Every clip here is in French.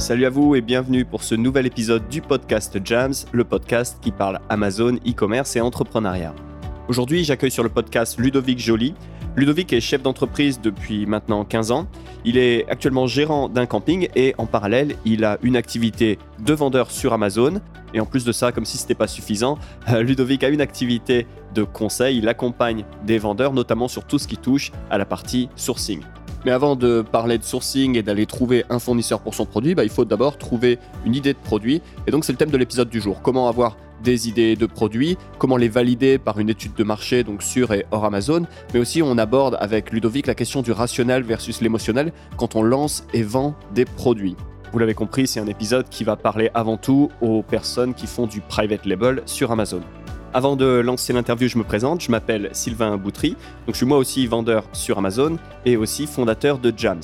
Salut à vous et bienvenue pour ce nouvel épisode du podcast Jams, le podcast qui parle Amazon, e-commerce et entrepreneuriat. Aujourd'hui, j'accueille sur le podcast Ludovic Joly. Ludovic est chef d'entreprise depuis maintenant 15 ans. Il est actuellement gérant d'un camping et en parallèle, il a une activité de vendeur sur Amazon. Et en plus de ça, comme si ce n'était pas suffisant, Ludovic a une activité de conseil. Il accompagne des vendeurs, notamment sur tout ce qui touche à la partie sourcing. Mais avant de parler de sourcing et d'aller trouver un fournisseur pour son produit, bah, il faut d'abord trouver une idée de produit. Et donc c'est le thème de l'épisode du jour. Comment avoir des idées de produits, comment les valider par une étude de marché, donc sur et hors Amazon, mais aussi on aborde avec Ludovic la question du rationnel versus l'émotionnel quand on lance et vend des produits. Vous l'avez compris, c'est un épisode qui va parler avant tout aux personnes qui font du private label sur Amazon. Avant de lancer l'interview, je me présente. Je m'appelle Sylvain Boutry. Donc, je suis moi aussi vendeur sur Amazon et aussi fondateur de Jams.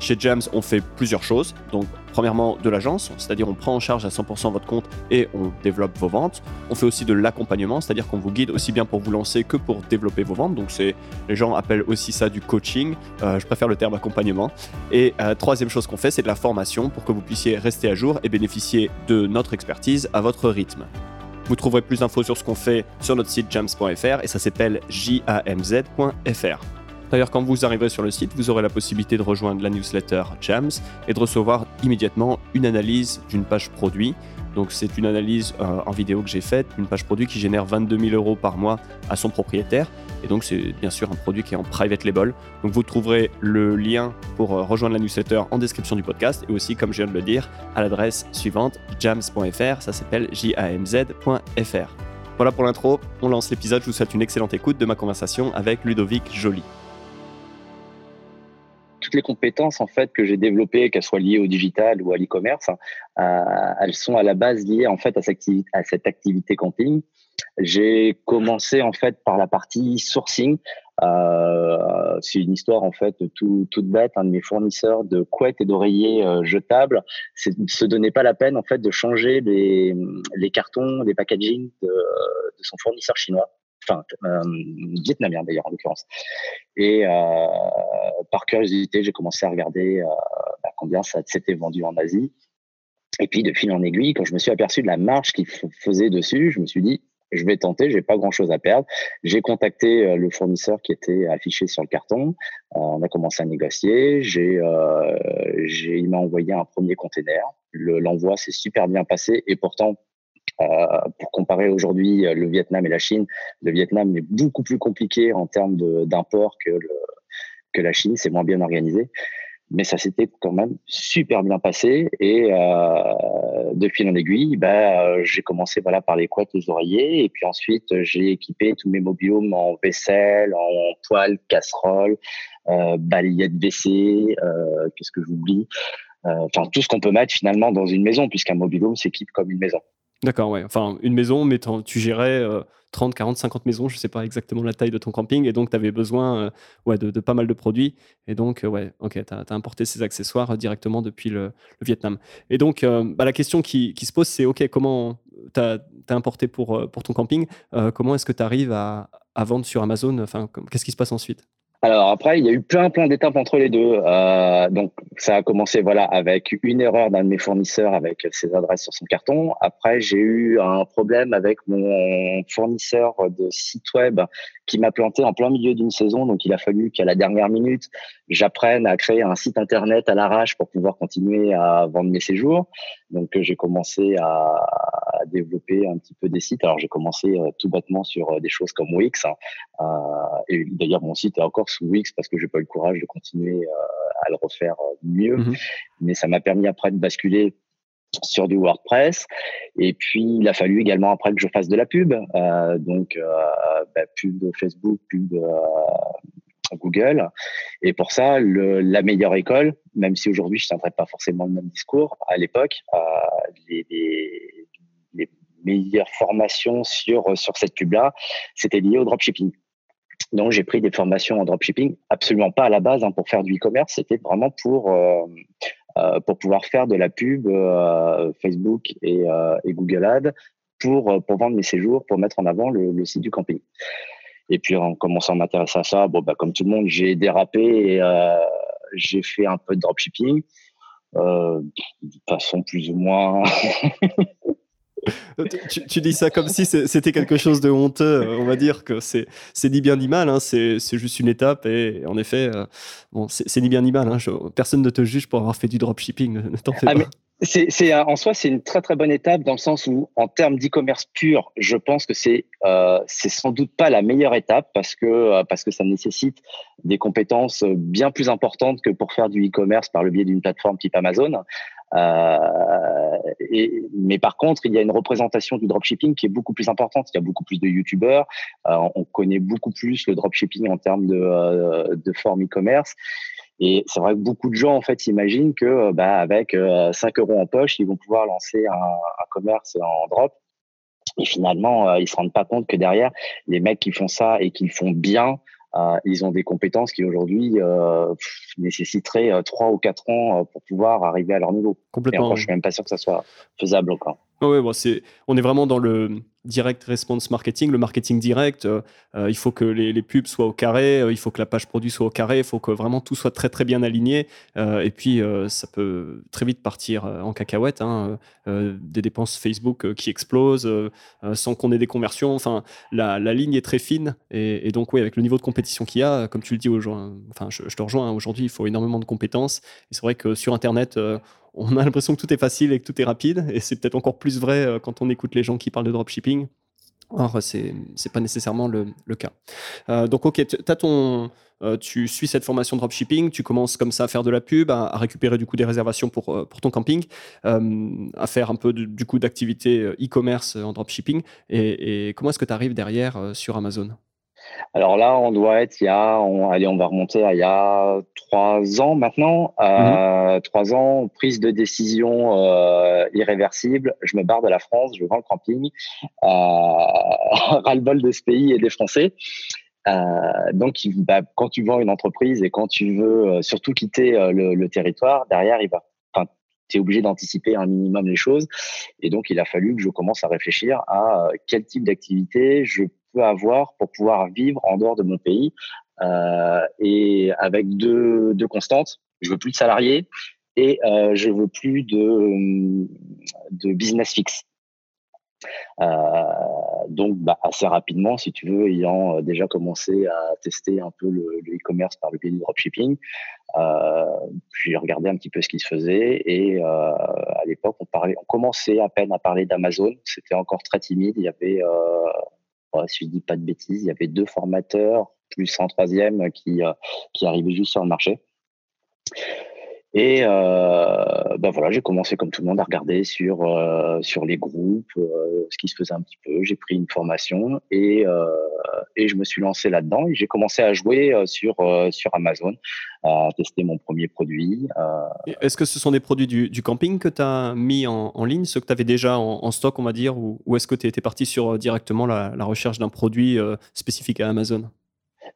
Chez Jams, on fait plusieurs choses. Donc, premièrement, de l'agence, c'est-à-dire on prend en charge à 100% votre compte et on développe vos ventes. On fait aussi de l'accompagnement, c'est-à-dire qu'on vous guide aussi bien pour vous lancer que pour développer vos ventes. Donc, les gens appellent aussi ça du coaching. Euh, je préfère le terme accompagnement. Et euh, troisième chose qu'on fait, c'est de la formation pour que vous puissiez rester à jour et bénéficier de notre expertise à votre rythme. Vous trouverez plus d'infos sur ce qu'on fait sur notre site jams.fr et ça s'appelle jamz.fr. D'ailleurs, quand vous arriverez sur le site, vous aurez la possibilité de rejoindre la newsletter Jams et de recevoir immédiatement une analyse d'une page produit donc c'est une analyse euh, en vidéo que j'ai faite, une page produit qui génère 22 000 euros par mois à son propriétaire. Et donc c'est bien sûr un produit qui est en private label. Donc vous trouverez le lien pour euh, rejoindre la newsletter en description du podcast et aussi, comme je viens de le dire, à l'adresse suivante jams.fr. Ça s'appelle jamz.fr. Voilà pour l'intro. On lance l'épisode. Je vous souhaite une excellente écoute de ma conversation avec Ludovic Joly toutes les compétences en fait que j'ai développées, qu'elles soient liées au digital ou à l'e-commerce, hein, euh, elles sont à la base liées en fait à cette activité, à cette activité camping. J'ai commencé en fait par la partie sourcing. Euh, c'est une histoire en fait tout, toute bête. Un de mes fournisseurs de couettes et d'oreillers euh, jetables se donnait pas la peine en fait de changer les, les cartons, les packaging de, de son fournisseur chinois enfin euh, vietnamien d'ailleurs en l'occurrence. Et euh, par curiosité, j'ai commencé à regarder euh, bah, combien ça s'était vendu en Asie. Et puis de fil en aiguille, quand je me suis aperçu de la marge qu'il faisait dessus, je me suis dit je vais tenter, j'ai pas grand chose à perdre. J'ai contacté le fournisseur qui était affiché sur le carton. on a commencé à négocier. J'ai, il m'a envoyé un premier container. L'envoi s'est super bien passé et pourtant euh, pour comparer aujourd'hui euh, le Vietnam et la Chine, le Vietnam est beaucoup plus compliqué en termes d'import que, que la Chine, c'est moins bien organisé. Mais ça s'était quand même super bien passé et euh, de fil aiguille, bah, j'ai commencé voilà par les couettes, les oreillers et puis ensuite j'ai équipé tous mes mobiles en vaisselle, en poêle, casserole, euh, balayette WC, euh, qu'est-ce que j'oublie, enfin tout ce qu'on peut mettre finalement dans une maison puisqu'un mobilhome s'équipe comme une maison. D'accord, ouais. Enfin, une maison, mais tu gérais 30, 40, 50 maisons, je ne sais pas exactement la taille de ton camping, et donc tu avais besoin euh, ouais, de, pas mal de produits. Et donc, euh, ouais, ok, tu as, importé ces accessoires euh, directement depuis le, Vietnam. Et donc, bah, la question qui, se pose, c'est, ok, comment tu as, importé pour, ton camping Comment est-ce que tu arrives à, à, vendre sur Amazon Enfin, qu'est-ce qui se passe ensuite? Alors après, il y a eu plein plein d'étapes entre les deux. Euh, donc ça a commencé voilà avec une erreur d'un de mes fournisseurs avec ses adresses sur son carton. Après, j'ai eu un problème avec mon fournisseur de site web qui m'a planté en plein milieu d'une saison. Donc il a fallu qu'à la dernière minute, j'apprenne à créer un site internet à l'arrache pour pouvoir continuer à vendre mes séjours. Donc j'ai commencé à, développer un petit peu des sites. Alors j'ai commencé euh, tout bêtement sur euh, des choses comme Wix. Hein. Euh, et d'ailleurs mon site est encore sous Wix parce que j'ai pas eu le courage de continuer à le refaire mieux. Mmh Mais ça m'a permis après de basculer sur du WordPress. Et puis, il a fallu également après que je fasse de la pub. Euh, donc, euh, bah, pub Facebook, pub euh, Google. Et pour ça, la meilleure école, même si aujourd'hui je ne tiendrai pas forcément le même discours, à l'époque, euh, les, meilleures formations sur, sur cette pub-là, c'était lié au dropshipping. Donc, j'ai pris des formations en dropshipping, absolument pas à la base hein, pour faire du e-commerce, c'était vraiment pour, euh, euh, pour pouvoir faire de la pub Facebook et, Google Ads pour, pour vendre mes séjours, pour mettre en avant le site du camping. Et puis, en commençant à m'intéresser à ça, bon, bah, comme tout le monde, j'ai dérapé et j'ai fait un peu de dropshipping. de façon plus ou moins tu, dis ça comme si c'était quelque chose de honteux. On va dire que c'est ni bien ni mal. Hein. C'est juste une étape. Et en effet, euh, bon, c'est ni bien ni mal. Hein. personne ne te juge pour avoir fait du dropshipping. Ne t'en fais ah, pas. C'est en soi, c'est une très très bonne étape dans le sens où, en termes d'e-commerce pur, je pense que c'est euh, c'est sans doute pas la meilleure étape parce que euh, parce que ça nécessite des compétences bien plus importantes que pour faire du e-commerce par le biais d'une plateforme type Amazon. Euh, et, mais par contre, il y a une représentation du dropshipping qui est beaucoup plus importante. Il y a beaucoup plus de YouTubeurs. Euh, on connaît beaucoup plus le dropshipping en termes de, euh, de forme e-commerce. Et c'est vrai que beaucoup de gens en fait s'imaginent que bah, avec 5 euros en poche, ils vont pouvoir lancer un, un commerce en drop. Et finalement, ils se rendent pas compte que derrière, les mecs qui font ça et qui le font bien, euh, ils ont des compétences qui aujourd'hui euh, nécessiteraient euh, trois ou quatre ans pour pouvoir arriver à leur niveau. Complètement. Et encore, je suis même pas sûr que ça soit faisable encore. Oui, bon, c'est, on est vraiment dans le direct response marketing, le marketing direct. Euh, euh, il faut que les, pubs soient au carré, euh, il faut que la page produit soit au carré, il faut que vraiment tout soit très très bien aligné. et puis, ça peut très vite partir en cacahuète. Hein, des dépenses Facebook qui explosent sans qu'on ait des conversions. Enfin, la, ligne est très fine. Et, donc, oui, avec le niveau de compétition qu'il y a, comme tu le dis, gens, enfin, je, te rejoins, hein, aujourd'hui, il faut énormément de compétences. Et c'est vrai que sur Internet, on a l'impression que tout est facile et que tout est rapide. Et c'est peut-être encore plus vrai quand on écoute les gens qui parlent de dropshipping. Or, c'est n'est pas nécessairement le, cas. Euh, donc, ok, as ton, euh, tu suis cette formation dropshipping, tu commences comme ça à faire de la pub, à, récupérer du coup des réservations pour, pour ton camping, à faire un peu du coup d'activité e-commerce en dropshipping. Et comment est-ce que tu arrives derrière sur Amazon? Alors là, on doit être il y a, on, allez, on va remonter à il y a trois ans maintenant. Euh, mhm. Trois ans, prise de décision euh, irréversible. Je me barre de la France, je vends le camping. Euh, ras-le-bol de ce pays et des Français. Euh, donc, bah, quand tu vends une entreprise et quand tu veux surtout quitter le, le, territoire, derrière, il va, tu es obligé d'anticiper un minimum les choses. Et donc, il a fallu que je commence à réfléchir à quel type d'activité je avoir pour pouvoir vivre en dehors de mon pays euh, et avec deux, constantes. Je veux plus de salariés et euh, je veux plus de, business fixe. Euh, donc, bah, assez rapidement, si tu veux, ayant déjà commencé à tester un peu le e-commerce par le biais du dropshipping, j'ai regardé un petit peu ce qui se faisait et à l'époque, on parlait, on commençait à peine à parler d'Amazon. C'était encore très timide. Il y avait si je dis pas de bêtises, il y avait deux formateurs plus un troisième qui, euh, qui arrivait juste sur le marché. Et ben voilà, j'ai commencé comme tout le monde à regarder sur euh, sur les groupes, euh, ce qui se faisait un petit peu. J'ai pris une formation et et je me suis lancé là-dedans. Et j'ai commencé à jouer sur sur Amazon, à tester mon premier produit. Est-ce que ce sont des produits du, du camping que tu as mis en, en, ligne, ceux que tu avais déjà en, stock, on va dire, ou, ou est-ce que tu étais parti sur directement la, la recherche d'un produit spécifique à Amazon?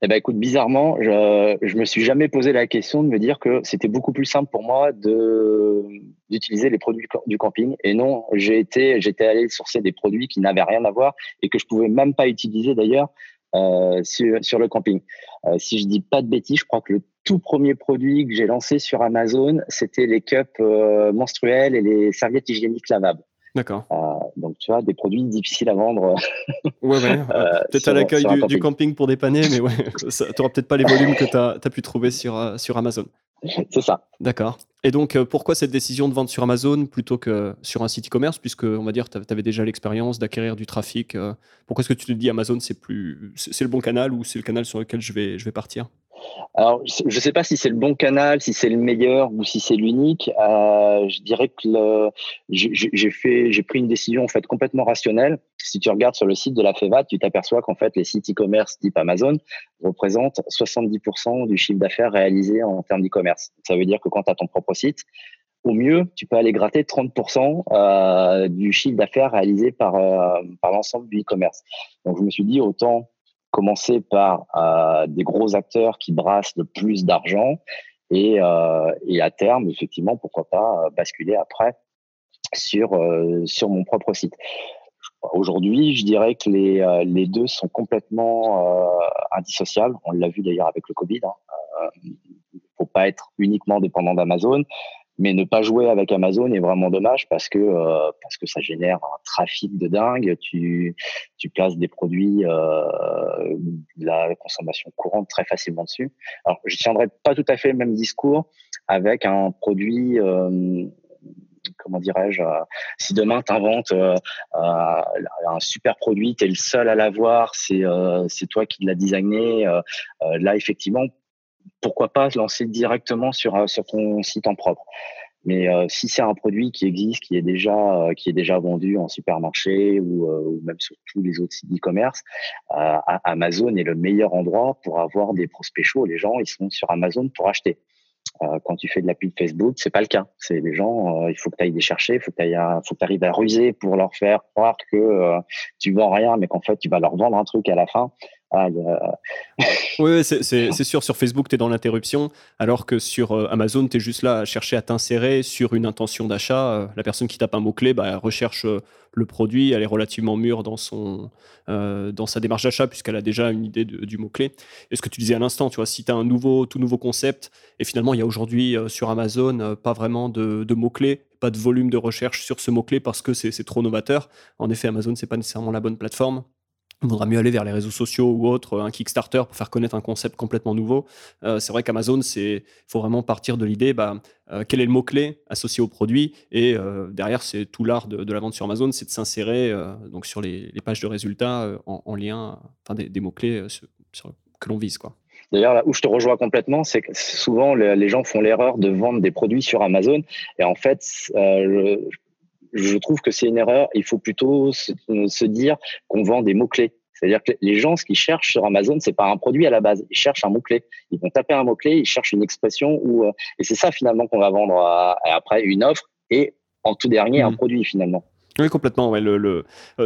Eh ben, écoute, bizarrement, je, je me suis jamais posé la question de me dire que c'était beaucoup plus simple pour moi de d'utiliser les produits du camping. Et non, j'ai été, j'étais allé sourcer des produits qui n'avaient rien à voir et que je pouvais même pas utiliser d'ailleurs euh, sur, sur le camping. Euh, si je dis pas de bêtises, je crois que le tout premier produit que j'ai lancé sur Amazon, c'était les cups euh, menstruels et les serviettes hygiéniques lavables. D'accord. Euh, donc, tu vois, des produits difficiles à vendre. ouais, ouais. Euh, peut-être à l'accueil du, camping pour dépanner, mais ouais, tu n'auras peut-être pas les volumes que tu as, pu trouver sur, euh, sur Amazon. C'est ça. D'accord. Et donc, pourquoi cette décision de vendre sur Amazon plutôt que sur un site e-commerce, puisque, on va dire, tu avais déjà l'expérience d'acquérir du trafic Pourquoi est-ce que tu te dis Amazon, c'est plus, c'est le bon canal ou c'est le canal sur lequel je vais, je vais partir? Alors, je ne sais pas si c'est le bon canal, si c'est le meilleur ou si c'est l'unique. Euh, je dirais que j'ai fait, j'ai pris une décision en fait complètement rationnelle. Si tu regardes sur le site de la FEVAT, tu t'aperçois qu'en fait les sites e-commerce type Amazon représentent 70% du chiffre d'affaires réalisé en termes d'e-commerce. Ça veut dire que quand tu as ton propre site, au mieux, tu peux aller gratter 30% euh, du chiffre d'affaires réalisé par, euh, par l'ensemble du e-commerce. Donc je me suis dit autant commencer par euh, des gros acteurs qui brassent le plus d'argent et, euh, et, à terme, effectivement, pourquoi pas euh, basculer après sur, euh, sur mon propre site. Aujourd'hui, je dirais que les, euh, les deux sont complètement indissociables. On l'a vu d'ailleurs avec le Covid. Il hein. ne faut pas être uniquement dépendant d'Amazon, Mais ne pas jouer avec Amazon est vraiment dommage parce que euh, parce que ça génère un trafic de dingue. Tu tu places des produits euh, de la consommation courante très facilement dessus. Alors je tiendrai pas tout à fait le même discours avec un produit. Euh, comment dirais-je, euh, si demain tu inventes euh, euh, un super produit, tu es le seul à l'avoir, c'est c'est toi qui l'as designé, là effectivement, pourquoi pas se lancer directement sur, sur ton site en propre. Mais si c'est un produit qui existe, qui est déjà qui est déjà vendu en supermarché ou, même sur tous les autres sites e-commerce, Amazon est le meilleur endroit pour avoir des prospects chauds. Les gens ils sont sur Amazon pour acheter. Euh, quand tu fais de la pub Facebook, c'est pas le cas. C'est les gens, euh, il faut que tu ailles les chercher, il faut que tu arrives à ruser pour leur faire croire que euh, tu vends rien, mais qu'en fait, tu vas leur vendre un truc à la fin. Ah, oui, c'est sûr, sur Facebook, tu es dans l'interruption, alors que sur euh, Amazon, tu es juste là à chercher à t'insérer sur une intention d'achat. Euh, la personne qui tape un mot-clé, bah, recherche euh, le produit, elle est relativement mûre dans, son, dans sa démarche d'achat, puisqu'elle a déjà une idée du mot-clé. Et ce que tu disais à l'instant, tu vois, si tu as un nouveau, tout nouveau concept, et finalement, il y a aujourd'hui sur Amazon pas vraiment de, de mots-clés, pas de volume de recherche sur ce mot-clé parce que c'est trop novateur. En effet, Amazon, c'est pas nécessairement la bonne plateforme il vaudra mieux aller vers les réseaux sociaux ou autre, un Kickstarter pour faire connaître un concept complètement nouveau. Euh, c'est vrai qu'Amazon, il faut vraiment partir de l'idée, bah, euh, quel est le mot-clé associé au produit Et euh, derrière, c'est tout l'art de, la vente sur Amazon, c'est de s'insérer donc sur les, pages de résultats en, lien, enfin des, mots-clés que l'on vise. Quoi. D'ailleurs, là où je te rejoins complètement, c'est que souvent les gens font l'erreur de vendre des produits sur Amazon. Et en fait, je trouve que c'est une erreur. Il faut plutôt se, dire qu'on vend des mots-clés. C'est-à-dire que les gens, ce qu'ils cherchent sur Amazon, c'est pas un produit à la base. Ils cherchent un mot-clé. Ils vont taper un mot-clé, ils cherchent une expression ou, euh, et c'est ça finalement qu'on va vendre après une offre et en tout dernier un mmh. produit finalement. Oui, complètement. Ouais, euh,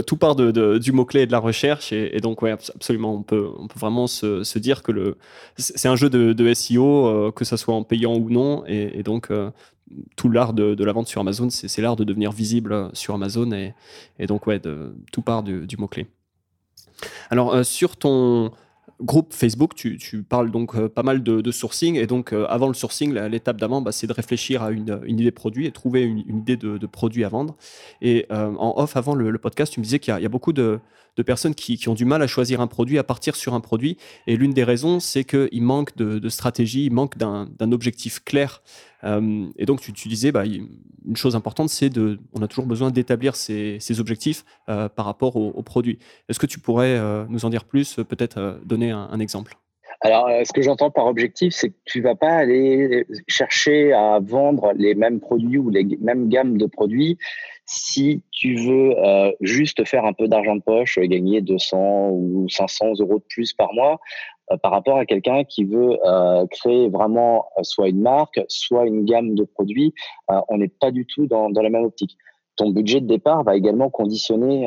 tout part du mot-clé et de la recherche. Et, donc, ouais, absolument, on peut, vraiment se, dire que c'est un jeu de, SEO, euh, que ça soit en payant ou non. Et, donc, tout l'art de, la vente sur Amazon, c'est l'art de devenir visible sur Amazon. Et, donc, ouais, tout part du, mot-clé. Alors, euh, sur ton groupe Facebook, tu, parles donc euh, pas mal de, sourcing. Et donc, euh, avant le sourcing, l'étape d'avant, bah, c'est de réfléchir à une, idée de produit et trouver une, idée de, produit à vendre. Et en off, avant le, podcast, tu me disais qu'il y, a beaucoup de, personnes qui, ont du mal à choisir un produit, à partir sur un produit. Et l'une des raisons, c'est qu'il manque de, stratégie, il manque d'un objectif clair euh, et donc, tu, disais, bah, une chose importante, c'est de, on a toujours besoin d'établir ces, objectifs euh, par rapport au, produit. Est-ce que tu pourrais euh, nous en dire plus, peut-être donner un, exemple? Alors, ce que j'entends par objectif, c'est que tu vas pas aller chercher à vendre les mêmes produits ou les mêmes gammes de produits si tu veux juste faire un peu d'argent de poche, gagner 200 ou 500 euros de plus par mois, euh, par rapport à quelqu'un qui veut euh, créer vraiment euh, soit une marque, soit une gamme de produits. on n'est pas du tout dans, la même optique. Ton budget de départ va également conditionner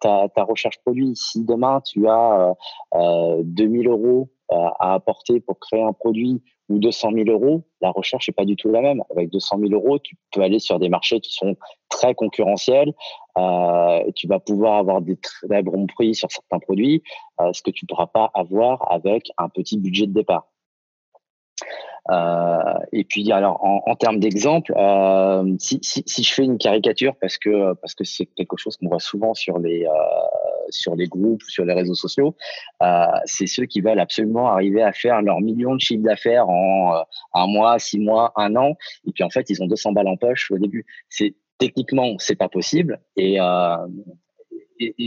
ta, ta, recherche produit. Si demain tu as 2000 euros à apporter pour créer un produit ou 200 000 euros, la recherche n'est pas du tout la même. Avec 200 000 euros, tu peux aller sur des marchés qui sont très concurrentiels. Euh, tu vas pouvoir avoir des très bons prix sur certains produits, euh, ce que tu ne pourras pas avoir avec un petit budget de départ. Euh, et puis alors en, termes d'exemple, euh, si, je fais une caricature parce que parce que c'est quelque chose qu'on voit souvent sur les euh, sur les groupes, sur les réseaux sociaux, c'est ceux qui veulent absolument arriver à faire leur million de chiffre d'affaires en un mois, six mois, un an, et puis en fait ils ont 200 balles en poche au début. C'est techniquement c'est pas possible et,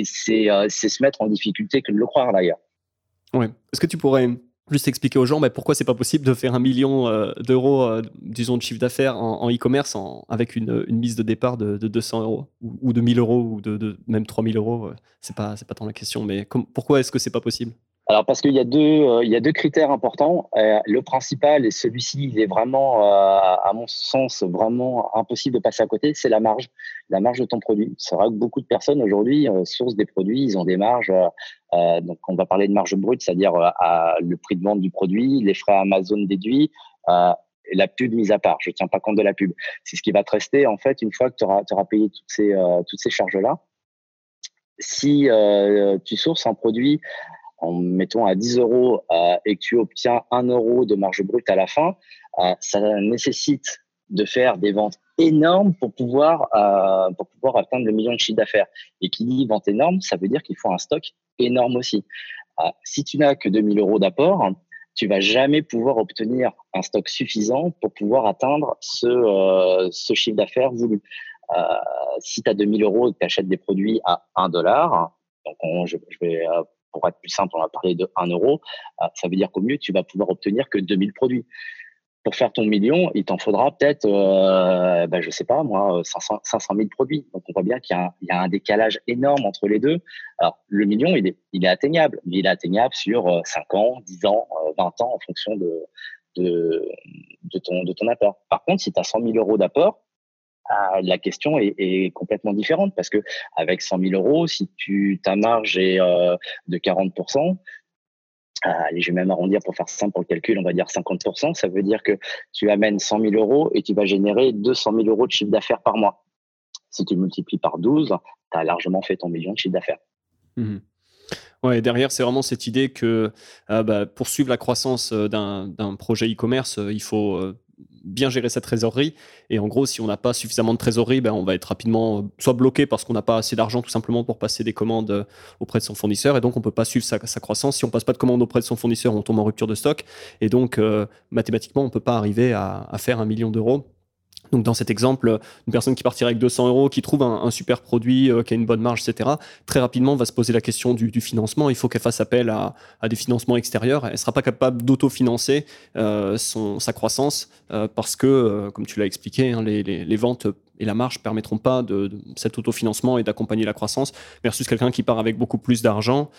c'est se mettre en difficulté que de le croire d'ailleurs. Ouais. Est-ce que tu pourrais juste expliquer aux gens mais pourquoi c'est pas possible de faire un million euh, d'euros, euh, disons, de chiffre d'affaires en e-commerce avec une, mise de départ de, 200 euros ou, de 1000 euros ou de, même 3000 euros. Euh, c'est pas, pas tant la question, mais pourquoi est-ce que c'est pas possible? Alors parce qu'il y a deux, euh, il y a deux critères importants. Euh, le principal et celui-ci, il est vraiment, euh, à mon sens, vraiment impossible de passer à côté, c'est la marge, la marge de ton produit. C'est vrai que beaucoup de personnes aujourd'hui sourcent des produits, ils ont des marges. donc on va parler de marge brute, c'est-à-dire le prix de vente du produit, les frais Amazon déduits. la pub mise à part, je tiens pas compte de la pub. C'est ce qui va te rester en fait une fois que tu auras, payé toutes ces, toutes ces charges-là. Si tu sources un produit en mettons à 10 euros euh, et que tu obtiens 1 euro de marge brute à la fin, euh, ça nécessite de faire des ventes énormes pour pouvoir, euh, pour pouvoir atteindre le million de chiffre d'affaires. Et qui dit vente énorme, ça veut dire qu'il faut un stock énorme aussi. Si tu n'as que 2000 euros d'apport, tu vas jamais pouvoir obtenir un stock suffisant pour pouvoir atteindre ce, ce chiffre d'affaires voulu. Si tu as 2000 euros et que tu achètes des produits à 1 dollar, donc je, vais, pour être plus simple, on va parler de 1 euro, euh, ça veut dire qu'au mieux, tu vas pouvoir obtenir que 2000 produits pour faire ton million, il t'en faudra peut-être, euh, ben, sais pas moi, 500, 500 000 produits. Donc on voit bien qu'il y, a un décalage énorme entre les deux. Alors le million, il est, il est atteignable, mais il est atteignable sur 5 ans, 10 ans, 20 ans en fonction de, ton, de ton apport. Par contre, si tu as 100 000 euros d'apport, la question est, complètement différente parce que avec 100 000 euros, si tu ta marge est euh, de 40 ah, allez, je vais même arrondir pour faire simple le calcul, on va dire 50%, ça veut dire que tu amènes 100 000 euros et tu vas générer 200 000 euros de chiffre d'affaires par mois. Si tu multiplies par 12, tu as largement fait ton million de chiffre d'affaires. Mmh ouais, derrière, c'est vraiment cette idée que euh, pour suivre la croissance euh, d'un projet e-commerce, euh, il faut bien gérer sa trésorerie. Et en gros, si on n'a pas suffisamment de trésorerie, ben, on va être rapidement euh, soit bloqué parce qu'on n'a pas assez d'argent tout simplement pour passer des commandes euh, auprès de son fournisseur. Et donc, on ne peut pas suivre sa, sa, croissance. Si on ne passe pas de commandes auprès de son fournisseur, on tombe en rupture de stock. Et donc, euh, mathématiquement, on ne peut pas arriver à faire un million d'euros donc dans cet exemple, une personne qui partirait avec 200 euros, qui trouve un, super produit, euh, qui a une bonne marge, etc., très rapidement va se poser la question du, financement. Il faut qu'elle fasse appel à, des financements extérieurs. Elle ne sera pas capable d'autofinancer euh, sa croissance euh, parce que, euh, comme tu l'as expliqué, hein, les, ventes et la marge permettront pas de, cet autofinancement et d'accompagner la croissance versus quelqu'un qui part avec beaucoup plus d'argent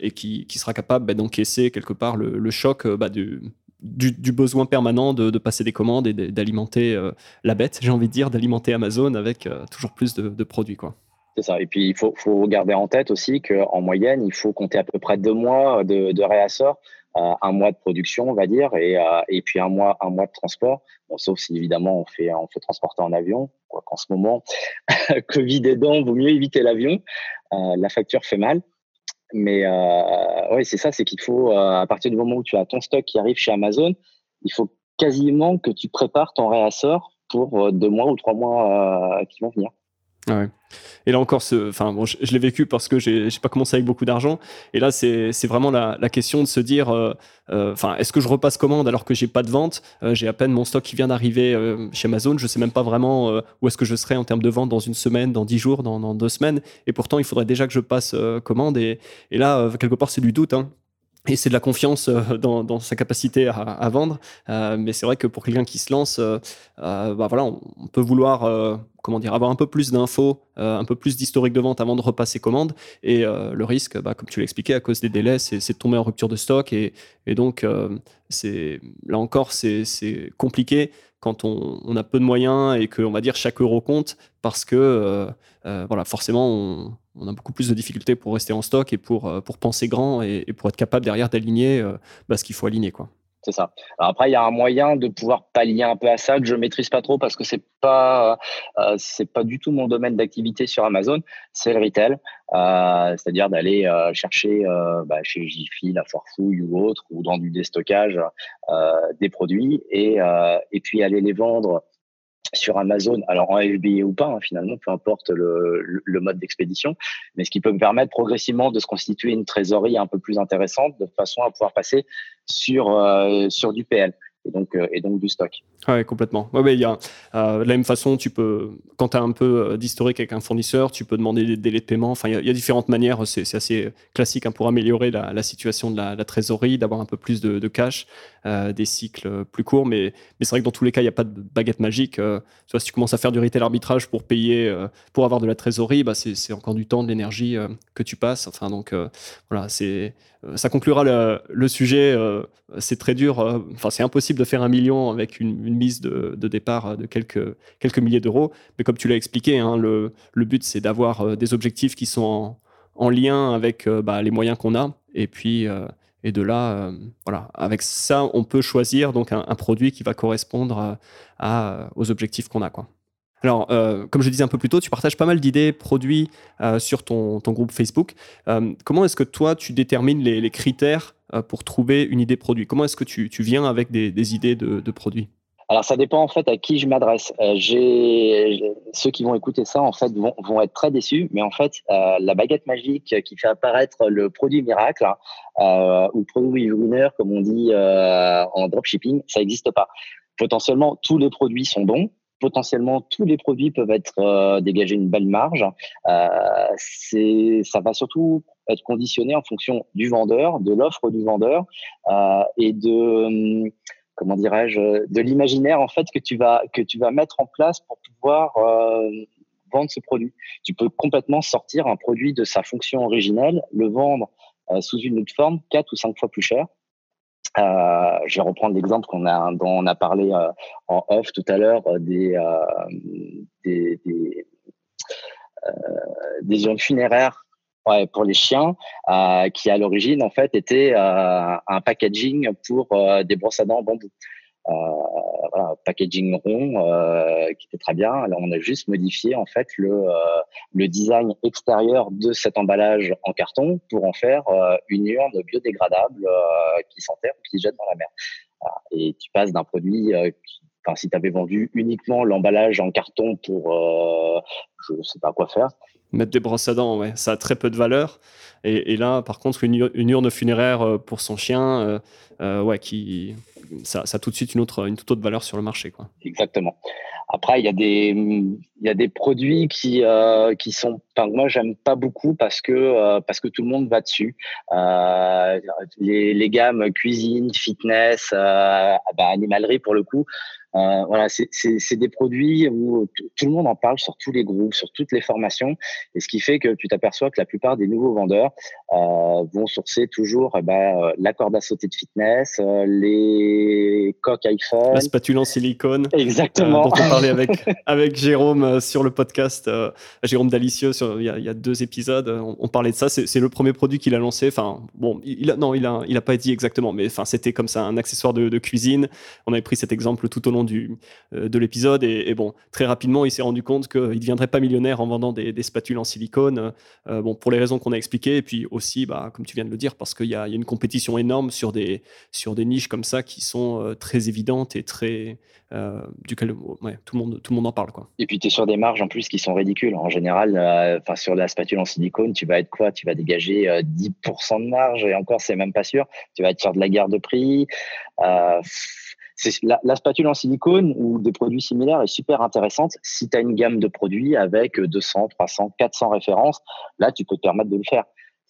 et qui, sera capable bah, d'encaisser quelque part le, le choc bah, du, du, besoin permanent de, passer des commandes et d'alimenter euh, la bête, j'ai envie de dire, d'alimenter Amazon avec euh, toujours plus de, produits. Quoi. C'est ça. Et puis, il faut, faut, garder en tête aussi qu'en moyenne, il faut compter à peu près deux mois de, réassort, euh, un mois de production, on va dire, et, puis un mois, un mois de transport. Sauf si, évidemment, on fait, on transporter en avion. Qu'en ce moment, Covid aidant, vaut mieux éviter l'avion. La facture fait mal. Mais euh, oui, c'est ça, c'est qu'il faut, euh, à partir du moment où tu as ton stock qui arrive chez Amazon, il faut quasiment que tu prépares ton réassort pour euh, deux mois ou trois mois euh, qui vont venir. Ah. Et là encore, ce, enfin, bon, je, l'ai vécu parce que j'ai pas commencé avec beaucoup d'argent. Et là, c'est vraiment la, la, question de se dire, euh, euh, est-ce que je repasse commande alors que j'ai pas de vente euh, J'ai à peine mon stock qui vient d'arriver euh, chez Amazon. Je sais même pas vraiment euh, où est-ce que je serai en termes de vente dans une semaine, dans dix jours, dans, dans, deux semaines. Et pourtant, il faudrait déjà que je passe commande. Et, et là, quelque part, c'est du doute. Hein et c'est de la confiance euh, dans, sa capacité à, vendre. Euh, mais c'est vrai que pour quelqu'un qui se lance, euh, bah voilà, on, peut vouloir comment dire, avoir un peu plus d'infos, un peu plus d'historique de vente avant de repasser commande. Et le risque, bah, comme tu l'as expliqué, à cause des délais, c'est de tomber en rupture de stock. Et, donc, là encore, c'est compliqué quand on, on, a peu de moyens et qu'on va dire chaque euro compte parce que voilà, forcément, on, on a beaucoup plus de difficultés pour rester en stock et pour, euh, penser grand et, pour être capable derrière d'aligner euh, bah, ce qu'il faut aligner. Quoi. C'est ça. Après, il y a un moyen de pouvoir pallier un peu à ça que je maîtrise pas trop parce que c'est pas euh, pas du tout mon domaine d'activité sur Amazon. C'est le retail, euh, c'est-à-dire d'aller euh, chercher bah, chez Jiffy, la Foirefouille ou autre, ou dans du déstockage des produits et puis aller les vendre sur Amazon, alors en FBA ou pas, hein, finalement, peu importe le, mode d'expédition, mais ce qui peut me permettre progressivement de se constituer une trésorerie un peu plus intéressante de façon à pouvoir passer sur, euh, sur du PL et donc, euh, et donc du stock. Oui, complètement. Ouais, ouais, y a, euh, de la même façon, tu peux, quand tu as un peu euh, d'historique avec un fournisseur, tu peux demander des délais de paiement. Enfin, il y, a différentes manières. C'est assez classique hein, pour améliorer la, situation de la, trésorerie, d'avoir un peu plus de, cash, des cycles plus courts. Mais, mais c'est vrai que dans tous les cas, il n'y a pas de baguette magique. Euh, soit si tu commences à faire du retail arbitrage pour payer, pour avoir de la trésorerie, bah, c'est encore du temps, de l'énergie que tu passes. Enfin, donc voilà, c'est ça conclura le, le sujet. c'est très dur. Enfin, c'est impossible de faire un million avec une, mise de, départ de quelques, quelques milliers d'euros. Mais comme tu l'as expliqué, hein, le, but, c'est d'avoir euh, des objectifs qui sont en, en lien avec euh, bah, les moyens qu'on a. Et puis, euh, et de là, voilà, avec ça, on peut choisir donc un, produit qui va correspondre aux objectifs qu'on a. Alors, comme je disais un peu plus tôt, tu partages pas mal d'idées produits sur ton, ton, groupe Facebook. Comment est-ce que toi, tu détermines les critères pour trouver une idée produit Comment est-ce que tu, tu, viens avec des, idées de, de produits? Alors ça dépend en fait à qui je m'adresse. Euh, ceux qui vont écouter ça en fait vont, être très déçus, mais en fait euh, la baguette magique qui fait apparaître le produit miracle euh, ou produit winner comme on dit en dropshipping, ça n'existe pas. Potentiellement tous les produits sont bons, potentiellement tous les produits peuvent être dégager une belle marge. c'est ça va surtout être conditionné en fonction du vendeur, de l'offre du vendeur et de comment dirais-je, de l'imaginaire en fait que tu vas que tu vas mettre en place pour pouvoir euh, vendre ce produit. Tu peux complètement sortir un produit de sa fonction originelle, le vendre euh, sous une autre forme, quatre ou cinq fois plus cher. Euh, je vais reprendre l'exemple qu'on a dont on a parlé euh, en off tout à l'heure des des, des, urnes funéraires pour les chiens, euh, qui à l'origine en fait était euh, un packaging pour euh, des brosses à dents en bambou. Euh, voilà, packaging rond euh, qui était très bien. Alors on a juste modifié en fait le le design extérieur de cet emballage en carton pour en faire une urne biodégradable qui s'enterre ou qui jette dans la mer. Et tu passes d'un produit Enfin, si tu avais vendu uniquement l'emballage en carton pour, je ne sais pas quoi faire, Mettre des brosses à dents, ouais, ça a très peu de valeur. Et, là, par contre, une, urne funéraire euh, pour son chien, euh, euh, ouais, qui, ça, a tout de suite une, autre, une toute autre valeur sur le marché. Quoi. Exactement. Après, il y a des, y a des produits qui, qui sont, enfin, moi, j'aime pas beaucoup parce que, parce que tout le monde va dessus. les, les gammes cuisine, fitness, bah, animalerie pour le coup. Euh, voilà, c'est des produits où tout le monde en parle sur tous les groupes, sur toutes les formations, et ce qui fait que tu t'aperçois que la plupart des nouveaux vendeurs euh, vont sourcer toujours euh, la corde à sauter de fitness, euh, les coques iPhone, la spatule en silicone, exactement, dont on parlait avec avec Jérôme sur le podcast, Jérôme Dalicieux, sur, il, y a, il y a deux épisodes, on, parlait de ça. C'est le premier produit qu'il a lancé. Enfin, bon, il a, non, il a, il a pas dit exactement, mais enfin, c'était comme ça un accessoire de, de cuisine. On avait pris cet exemple tout au long du, euh, de l'épisode. Et, bon, très rapidement, il s'est rendu compte qu'il ne deviendrait pas millionnaire en vendant des, spatules en silicone. Euh, bon, pour les raisons qu'on a expliquées. Et puis aussi, bah, comme tu viens de le dire, parce qu'il y, a une compétition énorme sur des, sur des niches comme ça qui sont euh, très évidentes et très. duquel tout, le monde, tout le monde en parle. Quoi. Et puis, tu es sur des marges en plus qui sont ridicules. En général, enfin sur la spatule en silicone, tu vas être quoi? Tu vas dégager 10% de marge et encore, c'est même pas sûr. Tu vas être sur de la guerre de prix. La, spatule en silicone ou des produits similaires est super intéressante si tu as une gamme de produits avec 200, 300, 400 références. Là, tu peux te permettre de le faire